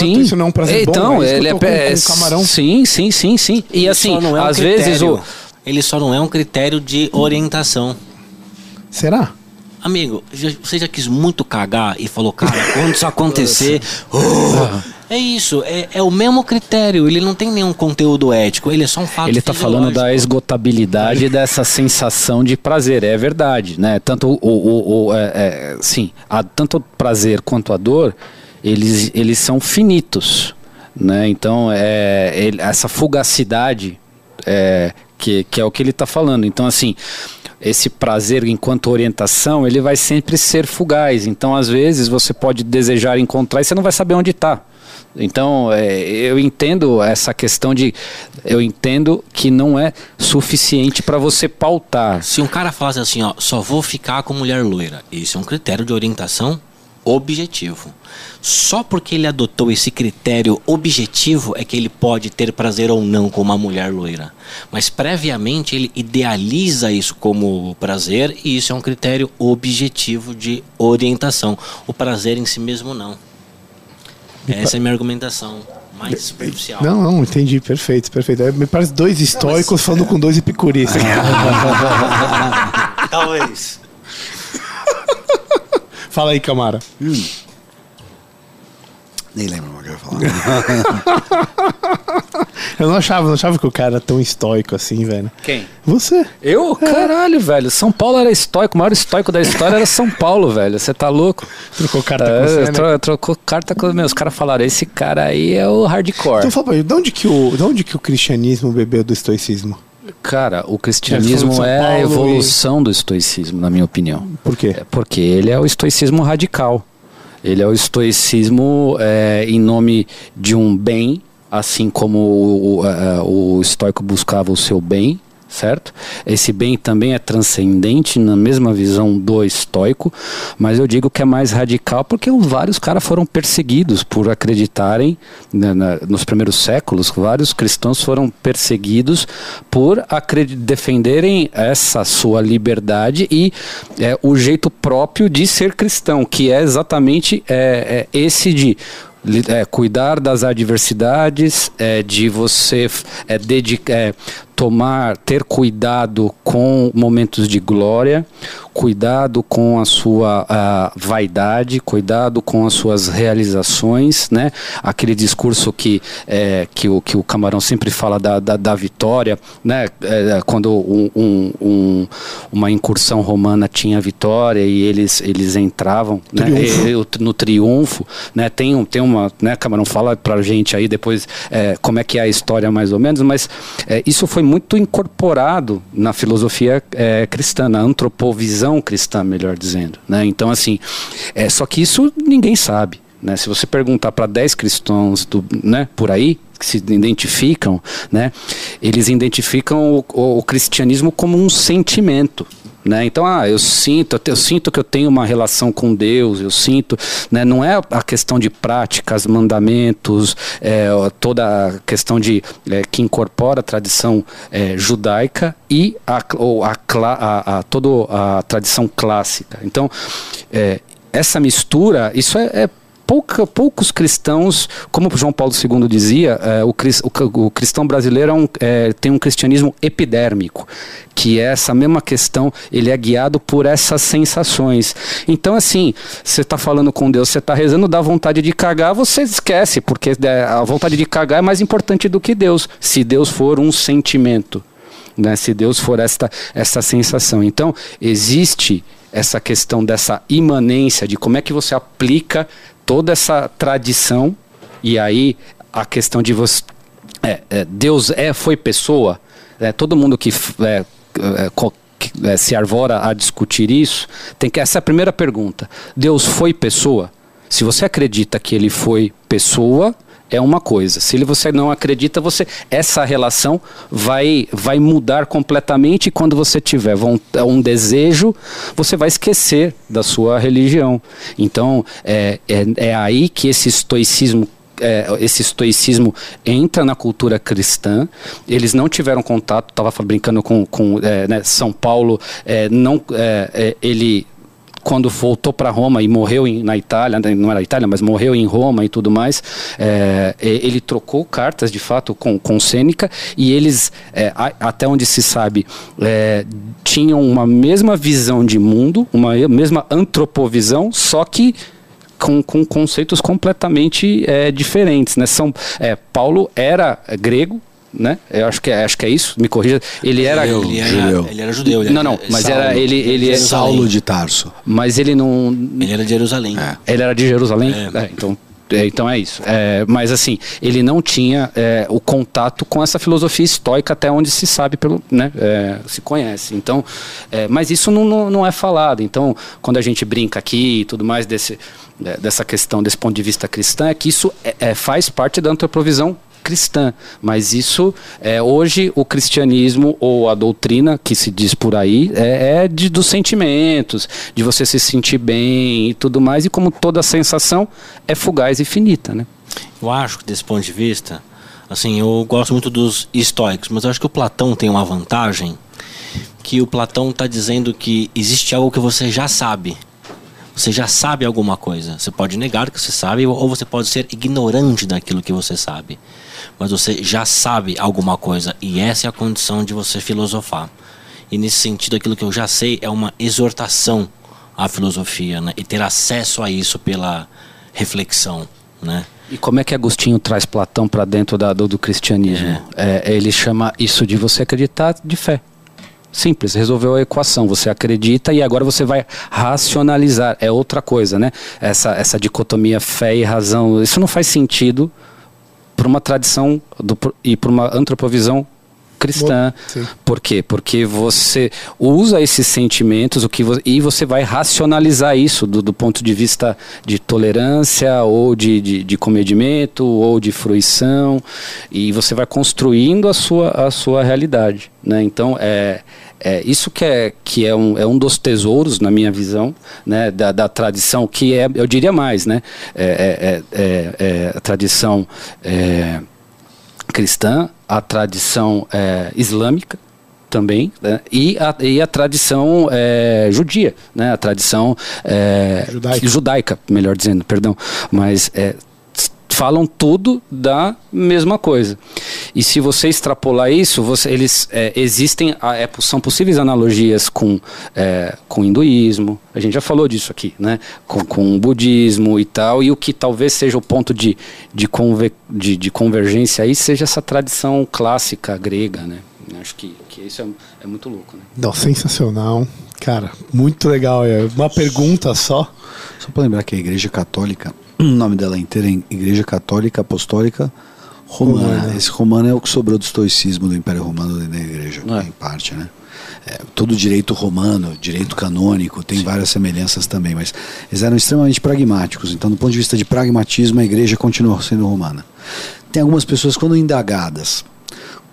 quanto isso não é um prazer então, bom? É ele é, com- é- camarão. Sim, sim, sim, sim. E Ele assim, é um às vezes o. Ele só não é um critério de orientação. Será? Amigo, você já quis muito cagar e falou, cara, quando isso acontecer. oh, é isso, é, é o mesmo critério. Ele não tem nenhum conteúdo ético, ele é só um fato Ele tá falando da esgotabilidade dessa sensação de prazer, é verdade, né? Tanto o, o, o- é, é, sim, a, tanto o prazer quanto a dor, eles, eles são finitos, né? Então, é, ele- essa fugacidade é, que, que é o que ele está falando. Então, assim, esse prazer enquanto orientação, ele vai sempre ser fugaz. Então, às vezes, você pode desejar encontrar e você não vai saber onde está. Então, é, eu entendo essa questão de. Eu entendo que não é suficiente para você pautar. Se um cara falasse assim, ó, só vou ficar com mulher loira, isso é um critério de orientação objetivo. Só porque ele adotou esse critério objetivo é que ele pode ter prazer ou não com uma mulher loira. Mas previamente ele idealiza isso como prazer e isso é um critério objetivo de orientação. O prazer em si mesmo não. Essa é a minha argumentação mais superficial. Não, não, entendi. Perfeito, perfeito. É, Me parece dois estoicos falando com dois epicuristas. Talvez. Fala aí, Camara. Nem lembro o que eu ia falar. Eu não achava, não achava que o cara era tão estoico assim, velho. Quem? Você? Eu? Caralho, velho. São Paulo era estoico. O maior estoico da história era São Paulo, velho. Você tá louco? Trocou carta É, com você, né? tro- trocou carta com meus caras falaram, esse cara aí é o hardcore. Então fala pra mim, de onde, que o, de onde que o cristianismo bebeu do estoicismo? Cara, o cristianismo é a evolução do estoicismo, na minha opinião. Por quê? É porque ele é o estoicismo radical. Ele é o estoicismo é, em nome de um bem, assim como o, o, a- o estoico buscava o seu bem, certo? Esse bem também é transcendente na mesma visão do estoico, mas eu digo que é mais radical porque os vários caras foram perseguidos por acreditarem, né, na- nos primeiros séculos, vários cristãos foram perseguidos por defenderem essa sua liberdade e é, o jeito próprio de ser cristão, que é exatamente é, é esse de é, cuidar das adversidades, é, de você é, dedicar, é, tomar, ter cuidado com momentos de glória, cuidado com a sua a vaidade, cuidado com as suas realizações, né? Aquele discurso que, é, que, o, que o Camarão sempre fala da, da, da vitória, né? É, quando um, um, um, uma incursão romana tinha vitória e eles, eles entravam né? E, no triunfo, né? Tem, um, tem uma, né? Camarão fala pra gente aí depois é, como é que é a história mais ou menos, mas é, isso foi muito incorporado na filosofia é, cristã, na antropovisão visão cristã, melhor dizendo. Né? Então, assim, é, só que isso ninguém sabe. Né? Se você perguntar para 10 cristãos do, né, por aí, que se identificam, né, eles identificam o, o, o cristianismo como um sentimento. Né? Então, ah, eu sinto, eu sinto que eu tenho uma relação com Deus, eu sinto, né? não é a questão de práticas, mandamentos, é, toda a questão de é, que incorpora a tradição é, judaica e a, ou a, a, a, toda a tradição clássica. Então, é, essa mistura, isso é, é pouca, poucos cristãos, como João Paulo II dizia, é, o, o, o, cristão brasileiro é um, é, tem um cristianismo epidérmico, que é essa mesma questão, ele é guiado por essas sensações. Então, assim, você está falando com Deus, você está rezando, dá vontade de cagar, você esquece, porque é, a vontade de cagar é mais importante do que Deus, se Deus for um sentimento. Né, se Deus for esta, essa sensação. Então, existe essa questão dessa imanência, de como é que você aplica toda essa tradição e aí a questão de você é, é, Deus é foi pessoa é, todo mundo que é, é, é, se arvora a discutir isso tem que essa é a primeira pergunta. Deus foi pessoa? Se você acredita que ele foi pessoa é uma coisa. Se você não acredita, você essa relação vai vai mudar completamente e quando você tiver um desejo, você vai esquecer da sua religião. Então é, é, é aí que esse estoicismo é, esse estoicismo entra na cultura cristã. Eles não tiveram contato, estava brincando com, com é, né, São Paulo, é, não, é, é, ele quando voltou para Roma e morreu em, na Itália, né, não era Itália, mas morreu em Roma e tudo mais, é, ele trocou cartas de fato com, com Sêneca e eles, é, até onde se sabe, é, tinham uma mesma visão de mundo, uma mesma antropovisão, só que com, com conceitos completamente é, diferentes. Né? São, é, Paulo era grego, né? Eu acho que é, acho que é isso. Me corrija. Ele era ele era judeu. Ele era judeu. Ele não, não. Mas Saulo, era ele ele é Saulo de Tarso. Mas ele não. Ele era de Jerusalém. É. Ele era de Jerusalém. É. é então é, então é isso. É, mas assim, ele não tinha é, o contato com essa filosofia estoica até onde se sabe pelo, né, é, se conhece. Então, é, mas isso não, não, não, é falado. Então, quando a gente brinca aqui e tudo mais desse, dessa questão desse ponto de vista cristão, é que isso faz parte da antropovisão cristã, mas isso é hoje o cristianismo ou a doutrina que se diz por aí é, é de, dos sentimentos, de você se sentir bem e tudo mais, e como toda sensação é fugaz e finita, né? Eu acho que desse ponto de vista, assim, eu gosto muito dos estoicos, mas eu acho que o Platão tem uma vantagem que o Platão está dizendo que existe algo que você já sabe. Você já sabe alguma coisa. Você pode negar que você sabe, ou você pode ser ignorante daquilo que você sabe mas você já sabe alguma coisa e essa é a condição de você filosofar. E nesse sentido, aquilo que eu já sei é uma exortação à filosofia, né? E ter acesso a isso pela reflexão, né? E como é que Agostinho traz Platão para dentro da, do, do cristianismo? É. É, ele chama isso de você acreditar de fé. Simples, resolveu a equação. Você acredita e agora você vai racionalizar. É outra coisa, né? Essa, essa dicotomia fé e razão. Isso não faz sentido por uma tradição do, e por uma antropovisão cristã. Sim. Por quê? Porque você usa esses sentimentos o que e você vai racionalizar isso do, do, ponto de vista de tolerância ou de, de, de, comedimento ou de fruição e você vai construindo a sua, a sua realidade. Né? Então, é, é, isso que, é, que é, um, é um dos tesouros, na minha visão, né, da, da tradição, que é, eu diria mais, né, é, é, é, é a tradição cristã, a tradição islâmica, também, né? e, a, e a tradição é, judia, né? a tradição é, judaica. judaica. melhor dizendo, perdão, mas é, falam tudo da mesma coisa. E se você extrapolar isso, você, eles é, existem, é, são possíveis analogias com, é, com o hinduísmo, a gente já falou disso aqui, né? Com, com o budismo e tal, e o que talvez seja o ponto de, de, conver, de, de convergência aí seja essa tradição clássica grega, né? Acho que, que isso é, é muito louco, né? Não, sensacional. Cara, muito legal. É uma pergunta só. Só para lembrar que a Igreja Católica, o nome dela inteira é Igreja Católica Apostólica Romana. Romana. Esse romano é o que sobrou do estoicismo do Império Romano dentro da Igreja, É. em parte, né? É, todo direito romano, direito canônico, tem várias semelhanças também, mas eles eram extremamente pragmáticos. Então, do ponto de vista de pragmatismo, a Igreja continua sendo romana. Tem algumas pessoas, quando indagadas,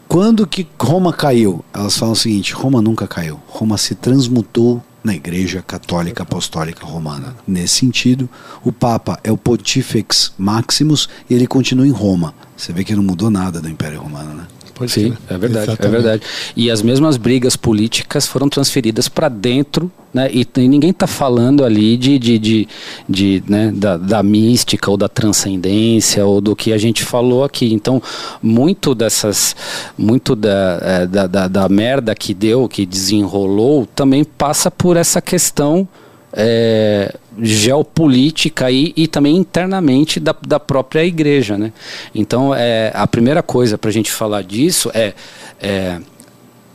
quando que Roma caiu? Elas falam o seguinte: Roma nunca caiu. Roma se transmutou na Igreja Católica Apostólica Romana. Nesse sentido, o Papa é o Pontifex Maximus e ele continua em Roma. Você vê que não mudou nada do Império Romano, né? Pode Sim, é verdade, é Exatamente. verdade. E as mesmas brigas políticas foram transferidas para dentro, né? E, t- ninguém está falando ali de, de, de, de, né, da, da mística ou da transcendência ou do que a gente falou aqui. Então, muito dessas, muito da, é, da, da, da merda que deu, que desenrolou, também passa por essa questão é, geopolítica e, e também internamente da, da própria igreja, né? Então, é, a primeira coisa para a gente falar disso é, é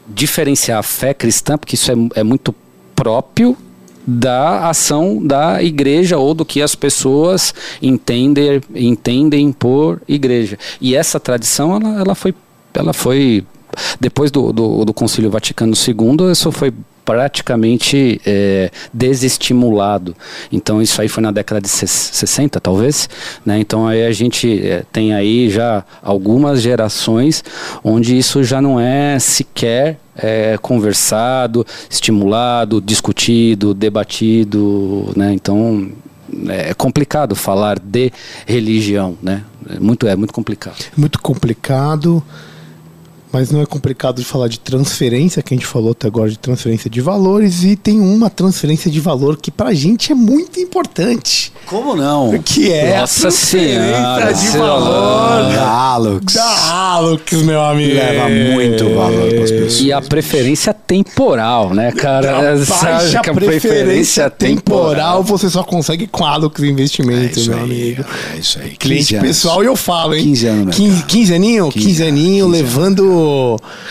diferenciar a fé cristã, porque isso é, é muito próprio da ação da igreja ou do que as pessoas entendem, entendem por igreja. E essa tradição, ela, ela foi, ela foi depois do, do, do Concílio Vaticano II, isso foi praticamente é, desestimulado. Então isso aí foi na década de ses- 60, talvez. Né? Então aí a gente é, tem aí já algumas gerações onde isso já não é sequer é, conversado, estimulado, discutido, debatido. Né? Então é complicado falar de religião, né? É muito, é muito complicado. Muito complicado. Mas não é complicado de falar de transferência, que a gente falou até agora de transferência de valores, e tem uma transferência de valor que pra gente é muito importante. Como não? Que é Nossa a transferência Senhora, de valor Galux. da Alux, meu amigo. Leva muito valor para as pessoas. E a preferência temporal, né, cara? A baixa que a preferência temporal você só consegue com a Alux É Investimentos, isso meu aí, amigo. é isso aí. Cliente 15 anos. pessoal e eu falo, hein? 15 anos no 15, mercado. 15 aninho? 15 15 aninho, anos.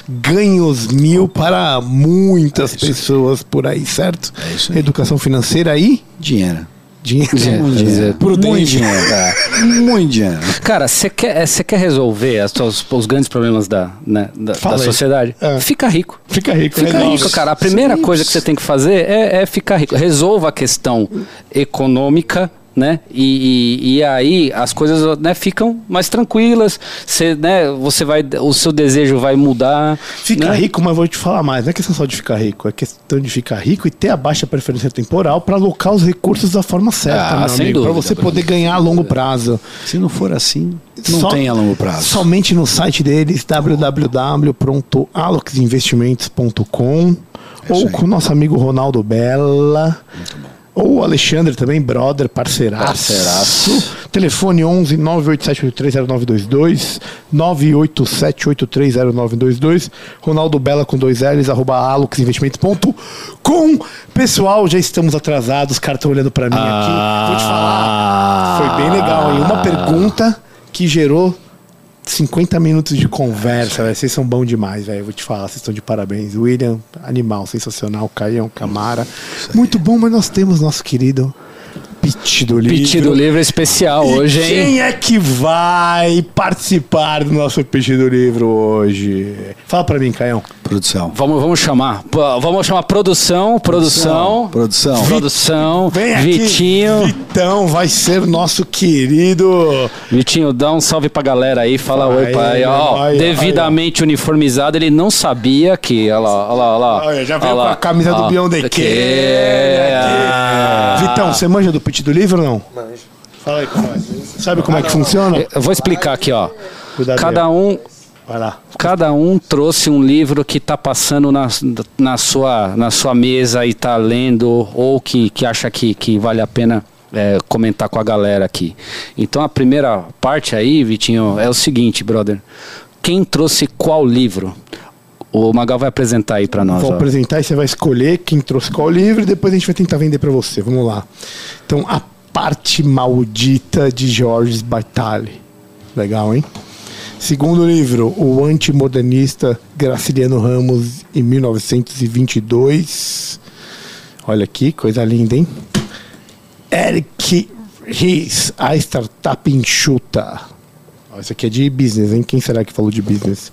Ganhos mil para muitas pessoas por aí, certo? É isso aí. Educação financeira aí, Dinheiro. dinheiro. Muito dinheiro. Prudente. Muito dinheiro. cara. Muito dinheiro. Cara, você quer, você quer resolver as tuas- os grandes problemas da, né, da, da sociedade? É. Fica rico. Fica rico, Fica resolve. rico, cara. A primeira coisa que você tem que fazer é, é ficar rico. Resolva a questão econômica, né? E, e, e aí as coisas né, ficam mais tranquilas. Você, né, você vai, o seu desejo vai mudar. Fica né? rico, mas vou te falar mais. Não é questão só de ficar rico, é questão de ficar rico e ter a baixa preferência temporal para alocar os recursos da forma certa, Ah, meu sem amigo. Para você poder ganhar a longo prazo. Se não for assim, não Só- tem a longo prazo. Somente no site deles, www.aloxiinvestimentos.com ou É aí. com o nosso amigo Ronaldo Bella. Ou o Alexandre também, brother, parceiraço. Parceiraço. Telefone 11 987830922, 987830922, Ronaldo Bella com dois L's, arroba aloxinvestimentos.com. Pessoal, já estamos atrasados, os caras estão olhando pra mim aqui. Vou te falar, foi bem legal, hein? Uma pergunta que gerou 50 minutos de conversa, velho. Vocês são bons demais, velho. Vou te falar, vocês estão de parabéns. William, animal, sensacional. Caião, Camara. Muito bom, mas nós temos nosso querido Pit do Livro. Pitch do livro especial E hoje, hein? Quem é que vai participar do nosso Pitch do Livro hoje? Fala pra mim, Caião. Produção. Vamos, vamos chamar. Vamos chamar produção, produção. Produção. Produção. Vem aqui. Vitinho. Vitão vai ser nosso querido. Vitinho, dá um salve pra galera aí, fala Vai, oi pai. Ó, vai, devidamente uniformizado, ele não sabia que. Olha lá, olha lá, olha lá. Olha, já veio Olha com a camisa do Beyond the que-. Vitão, você manja do Pitch do Livro ou não? Manjo. Fala aí com nós. Sabe como é que funciona? Eu vou explicar aqui, ó. Cuidado Cada um, Vai lá. cada um trouxe um livro que está passando na, na, sua, na sua mesa e está lendo, ou que, que acha que, que vale a pena é, comentar com a galera aqui. Então a primeira parte aí, Vitinho, é o seguinte, brother. Quem trouxe qual livro? O Magal vai apresentar aí pra nós. Vou ó. apresentar e você vai escolher quem trouxe qual livro e depois a gente vai tentar vender pra você. Vamos lá. Então, A Parte Maldita de Georges Bartali. Legal, hein? Segundo livro, O Antimodernista Graciliano Ramos, em 1922. Olha aqui, coisa linda, hein? Eric Ries, A Startup Enxuta. Isso aqui é de business, hein? Quem será que falou de business?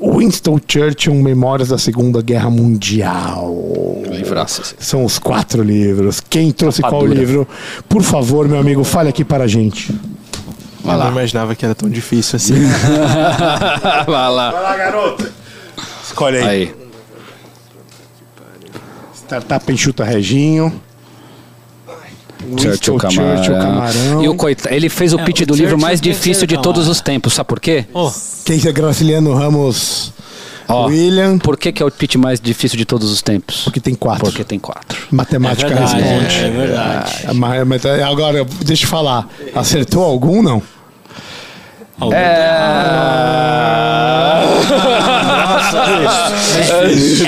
Winston Churchill, Memórias da Segunda Guerra Mundial. Livraço esse. São os quatro livros. Quem trouxe qual livro? Por favor, meu amigo, fale aqui para a gente. Vai Eu lá. não imaginava que era tão difícil assim. vai lá. Vai lá, garoto. Escolhe aí. Aí. Startup Enxuta Reginho. Churchill Camarão. Churchill Camarão. E o coita... Ele fez o É, pitch o do livro Churchill mais tem que difícil de todos os tempos. Sabe por quê? Oh, Quem é Graciliano Ramos Ó, William? Por que, que é o pitch mais difícil de todos os tempos? Porque tem quatro. Porque tem quatro. Matemática É verdade, responde. é verdade. Ah, mas- mas agora, deixa eu falar. Acertou algum, não?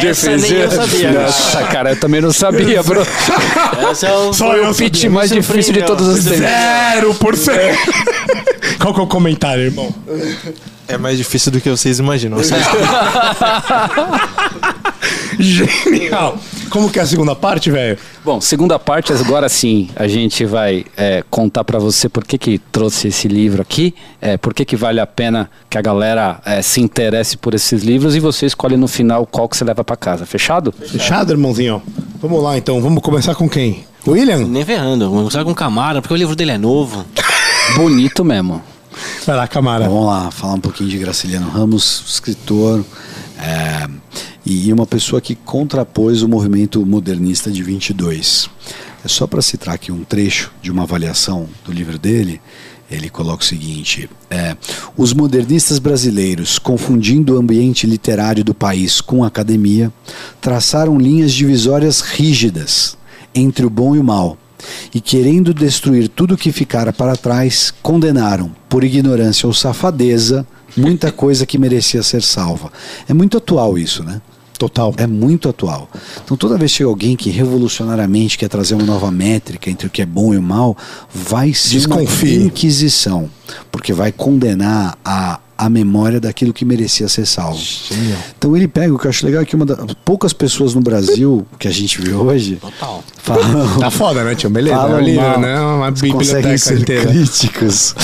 essa nem eu sabia. Nossa, cara, eu também não sabia, bro. Essa é o, Só eu o pitch sabia. mais difícil de todos os tempos. Zero por cento. Qual que é o comentário, irmão? É mais difícil do que vocês imaginam. Vocês- Genial. Como que é a segunda parte, velho? Bom, segunda parte, agora sim, a gente vai é, contar pra você por que que trouxe esse livro aqui, é, por que que vale a pena que a galera é, se interesse por esses livros e você escolhe no final qual que você leva pra casa. Fechado? Fechado, irmãozinho? Vamos lá, então. Vamos começar com quem? William? Nem ferrando. Vamos começar com Camara, porque o livro dele é novo. Bonito mesmo. Vai lá, Camara. Vamos lá, falar um pouquinho de Graciliano Ramos, escritor é, e uma pessoa que contrapôs o movimento modernista de 22. É só para citar aqui um trecho de uma avaliação do livro dele. Ele coloca o seguinte: é, os modernistas brasileiros, confundindo o ambiente literário do país com a academia, traçaram linhas divisórias rígidas entre o bom e o mal e querendo destruir tudo que ficara para trás, condenaram, por ignorância ou safadeza, muita coisa que merecia ser salva. É muito atual isso, né? Total. É muito atual. Então, toda vez que chega alguém que revolucionariamente quer trazer uma nova métrica entre o que é bom e o mal, vai ser Desconfie. uma inquisição, porque vai condenar a, a memória daquilo que merecia ser salvo. Genial. Então, ele pega, o que eu acho legal é que uma das poucas pessoas no Brasil que a gente vê hoje Total. falam, Tá foda, né, tio? Beleza. Falam é um livro, mal. né? Uma biblioteca ser inteira. críticos.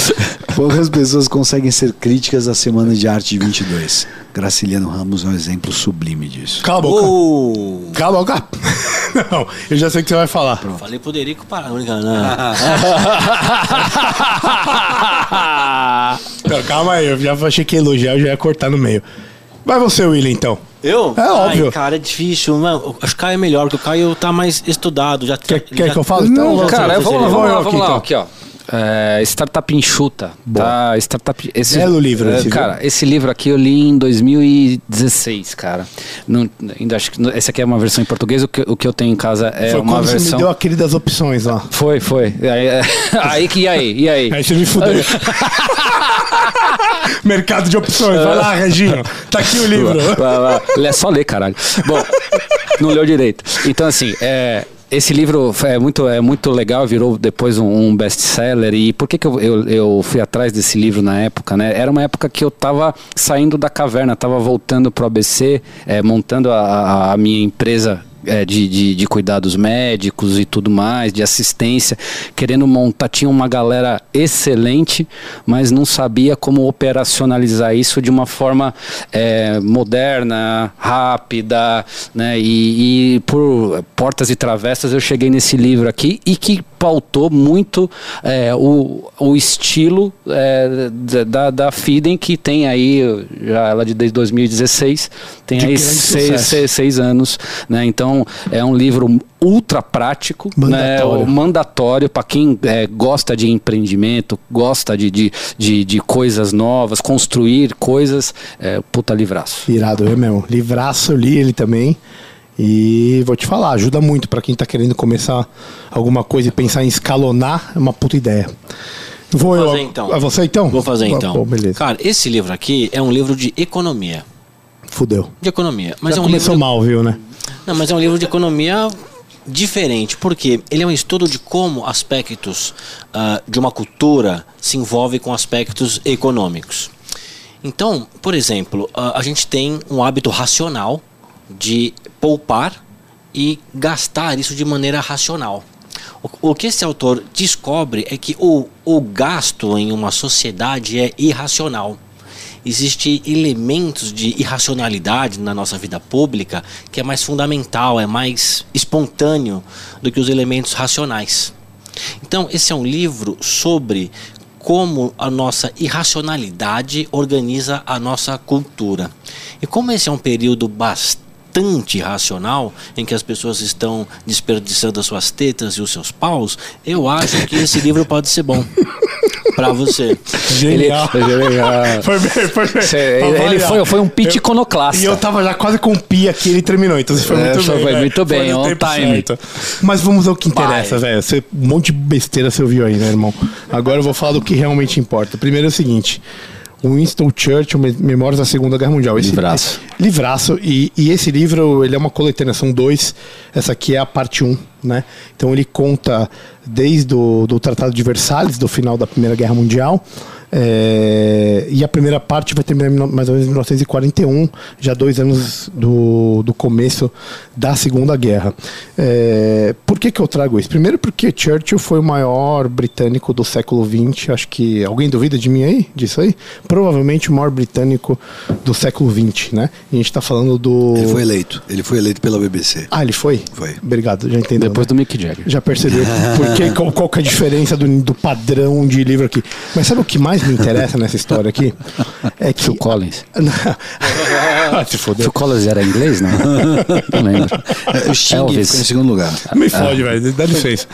Poucas pessoas conseguem ser críticas da Semana de Arte de 22. Graciliano Ramos é um exemplo sublime disso. Cala a boca. Uh, Cala a boca. Não, eu já sei o que você vai falar. falei pro Derico parar. Não, não. Não, calma aí, eu já achei que ia elogiar, eu já ia cortar no meio. Vai você, William, então. Eu? É óbvio. Ai, cara, é difícil. Mano, acho que o Caio é melhor, porque o Caio tá mais estudado. Já, Quer, quer já- que eu fale? Então, Não, vamos cara, vamos lá, vou vamos lá, aqui, vamos lá, então. aqui, ó. É, startup enxuta, tá? Startup. Esse, Belo livro é, esse, viu? Cara, esse livro aqui eu li em 2016, cara. Não, ainda acho que esse aqui é uma versão em português. O que, o que eu tenho em casa é Foi uma quando você me versão. deu aquele das opções lá. Foi, foi. Aí, é- aí que e aí, e aí? Aí você me fudeu. Mercado de opções. Vai lá, Reginho. Tá aqui o livro. Vai, vai. É só ler, caralho. Bom, não leu direito. Então, assim, é, esse livro é muito, é muito legal, virou depois um, um best-seller. E por que, que eu, eu, eu fui atrás desse livro na época, né? Era uma época que eu tava saindo da caverna, tava voltando pro ABC, é, montando a, a- a minha empresa é, de, de, de cuidados médicos e tudo mais, de assistência, querendo montar. Tinha uma galera excelente, mas não sabia como operacionalizar isso de uma forma é, moderna, rápida, né? E, e por portas e travessas eu cheguei nesse livro aqui e que pautou muito é, o, o estilo é, da, da Fiden, que tem aí, já ela de desde 2016, tem De aí seis, seis, seis anos, né? Então é um livro ultra prático, né? Mandatório. O mandatório para quem é, gosta de empreendimento, gosta de, de, de, de coisas novas, construir coisas, é, puta livraço. Irado, eu mesmo. Livraço, eu li ele também. E vou te falar, ajuda muito para quem tá querendo começar alguma coisa e pensar em escalonar, é uma puta ideia. Vou Vou eu. fazer então. Ah, você então? Vou fazer Ah, então. pô, beleza. Cara, esse livro aqui é um livro de economia. Fudeu. De economia. Mas Já é um começou livro. mal, viu, né? Não, mas é um livro de economia diferente, porque ele é um estudo de como aspectos ah, de uma cultura se envolvem com aspectos econômicos. Então, por exemplo, ah, a gente tem um hábito racional de poupar e gastar isso de maneira racional. O, o que esse autor descobre é que o, o gasto em uma sociedade é irracional. Existem elementos de irracionalidade na nossa vida pública que é mais fundamental, é mais espontâneo do que os elementos racionais. Então, esse é um livro sobre como a nossa irracionalidade organiza a nossa cultura. E como esse é um período bastante racional, em que as pessoas estão desperdiçando as suas tetas e os seus paus, eu acho que esse livro pode ser bom para você. Genial. Foi bem, foi bem. Cê- Pra ele variar. foi, foi um pitch iconoclasta. E eu tava já quase com o pi aqui, ele terminou. Então você foi É, muito foi- bem. foi velho. muito bem, no on time. certo. Mas vamos ao que interessa, velho. Você- Um monte de besteira você ouviu aí, né, irmão? Agora eu vou falar do que realmente importa. Primeiro é o seguinte. Winston Churchill, Me- Memórias da Segunda Guerra Mundial. Esse, Livraço. Livraço. E, e esse livro, ele é uma coletânea, são dois. Essa aqui é a parte 1, um, né? Então ele conta desde o do Tratado de Versalhes, do final da Primeira Guerra Mundial. É, e a primeira parte vai terminar mais ou menos em 1941, já dois anos do, do começo da Segunda Guerra. É, por que, que eu trago isso? Primeiro porque Churchill foi o maior britânico do século XX. Acho que alguém duvida de mim aí, disso aí? Provavelmente o maior britânico do século XX, né? E a gente está falando do. Ele foi eleito. Ele foi eleito pela BBC. Ah, ele foi? Foi. Obrigado, já entendeu. Depois né? do Mick Jagger. Já percebeu por que, qual, qual que é a diferença do, do padrão de livro aqui. Mas sabe o que mais me interessa nessa história aqui? É que. Phil Collins. Ah, Se fodeu. Phil Collins era inglês, não? Não lembro. É, o Sting Elvis. ficou em segundo lugar. Me fode, velho. Dá licença.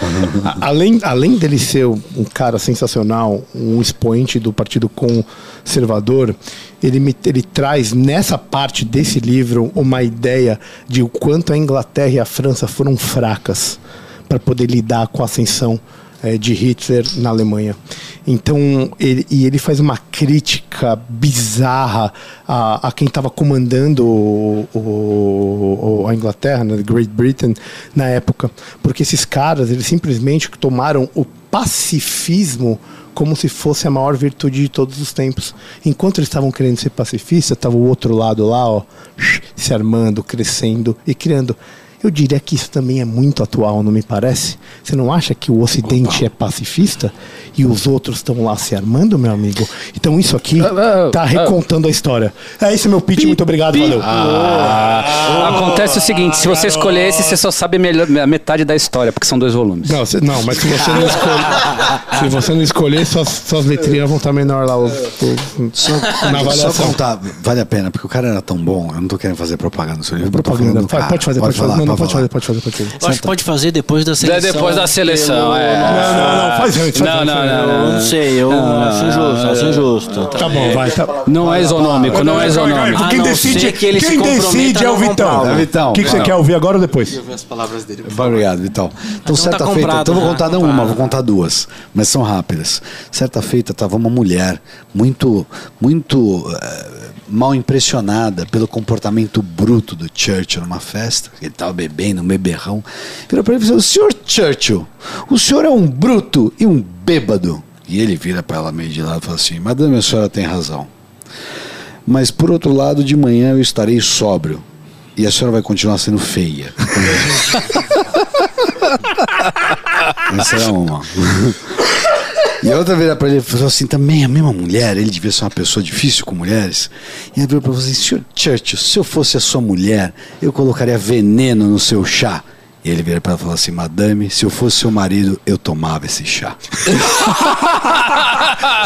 Além, além dele ser um cara sensacional, um expoente do Partido Conservador, ele, me, ele traz nessa parte desse livro uma ideia de o quanto a Inglaterra e a França foram fracas para poder lidar com a ascensão eh, de Hitler na Alemanha. Então, ele, e ele faz uma crítica bizarra a, a quem estava comandando o- o- o- a Inglaterra, né, Great Britain, na época. Porque esses caras, eles simplesmente tomaram o pacifismo como se fosse a maior virtude de todos os tempos. Enquanto eles estavam querendo ser pacifistas, estava o outro lado lá, ó, se armando, crescendo e criando. Eu diria que isso também é muito atual, não me parece? Você não acha que o Ocidente é pacifista e os outros estão lá se armando, meu amigo? Então isso aqui Ah, ah, tá ah. recontando a história. É esse é meu pitch, muito obrigado, valeu. Acontece o seguinte: se você escolher esse, você só sabe melhor- a metade da história, porque são dois volumes. Não, cê- não, mas se você não escolher, se você não escolher, suas, suas letrinhas vão estar menor lá o, o- Só, na só avaliação. contar, vale a pena, porque o cara era tão bom, eu não tô querendo fazer propaganda do seu livro. Propaganda. cara. Pode fazer, pode, fazer. falar, Não, não, pode fazer, pode fazer, pode fazer. Eu acho que pode fazer depois da seleção. depois da seleção, é. Não, não, não, faz antes. Não, não, não. Eu não sei, eu acho injusto, acho injusto. Tá bom, vai. Tá. Não é isonômico, não é isonômico. A Quem decide, quem decide é a o Vitão. É, Vitão. O que, você quer ouvir agora ou depois? As palavras dele. Obrigado, Vital. Então, tá certa feita, então vou já, contar não uma, vou contar duas, mas são rápidas. Certa feita estava uma mulher muito, muito eh, mal impressionada pelo comportamento bruto do Churchill numa festa. Ele estava bebendo, um beberrão. Virou para ele e falou: Senhor Churchill, o senhor é um bruto e um bêbado. E ele vira para ela meio de lado e fala assim: Madame, a senhora tem razão. Mas por outro lado, de manhã eu estarei sóbrio. E a senhora vai continuar sendo feia. Essa era uma. E a outra vira pra ele e falou assim: também a mesma mulher, ele devia ser uma pessoa difícil com mulheres. E ela virou pra você assim: senhor Churchill, se eu fosse a sua mulher, eu colocaria veneno no seu chá. E ele vira pra ela e falou assim: madame, se eu fosse seu marido, eu tomava esse chá.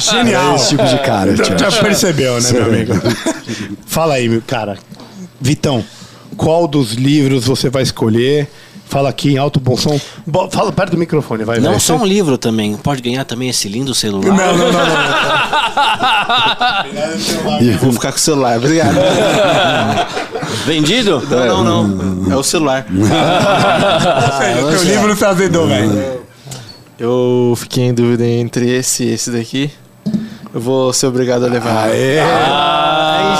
Genial. É esse tipo de cara, Já, já Churchill. percebeu, né, meu amigo? Fala aí, meu cara. Vitão, qual dos livros você vai escolher? Fala aqui em alto bom som. Bo- Fala perto do microfone, vai. Não vai. só um livro também. Pode ganhar também esse lindo celular. Não, não, não, não. Vou ficar com o celular, obrigado. Vendido? Não, não, não. É o celular. Teu livro tá velho. Eu fiquei em dúvida entre esse e esse daqui. Eu vou ser obrigado a levar.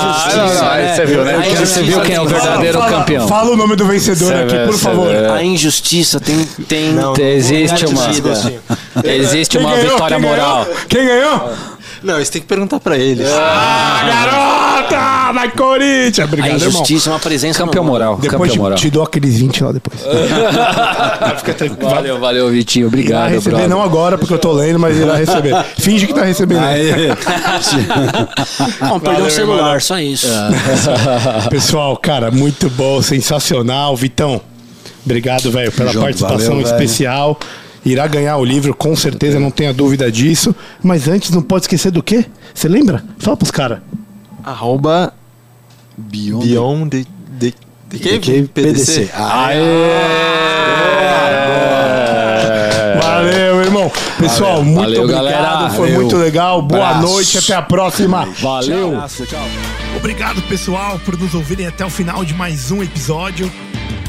Injustiça, Aí você viu, né? A Você viu quem é o injustiça verdadeiro fala, campeão. Fala o nome do vencedor Cê aqui, vê, por favor. vê. A injustiça tem. tem Não, Existe uma, existe uma vitória Quem ganhou? moral. Quem ganhou? Não, isso tem que perguntar pra eles. Ah, garota! Vai Corinthians! A Obrigado, irmão. injustiça é uma presença. Campeão moral. Depois campeão te, moral. te dou aqueles 20 lá depois. Fica tranquilo. Valeu, valeu, Vitinho. Vai Obrigado, receber brother. não agora, porque eu tô lendo, mas irá receber. Finge que tá recebendo. Bom, perdeu o celular, só isso. Pessoal, cara, muito bom, sensacional. Vitão, obrigado, velho, pela Junto, participação valeu, especial. Irá ganhar o livro, com certeza, não tenha dúvida disso. Mas antes, não pode esquecer do quê? Você lembra? Fala pros caras. Arroba Beyond, Beyond the, the, the the Cave, Cave PDC. PDC. Ah, Valeu, Pessoal, muito Valeu, obrigado. galera. Foi Valeu. muito legal. Boa Abraço. noite, até a próxima. Valeu. Obrigado, pessoal, por nos ouvirem até o final de mais um episódio.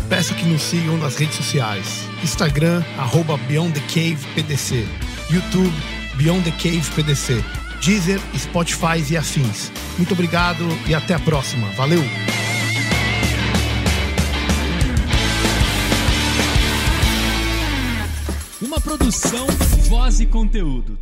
Peço que nos sigam nas redes sociais. Instagram, arroba Beyond the Cave PDC. YouTube, Beyond the Cave PDC. Deezer, Spotify e afins. Muito obrigado e até a próxima. Valeu! Uma produção, voz e conteúdo.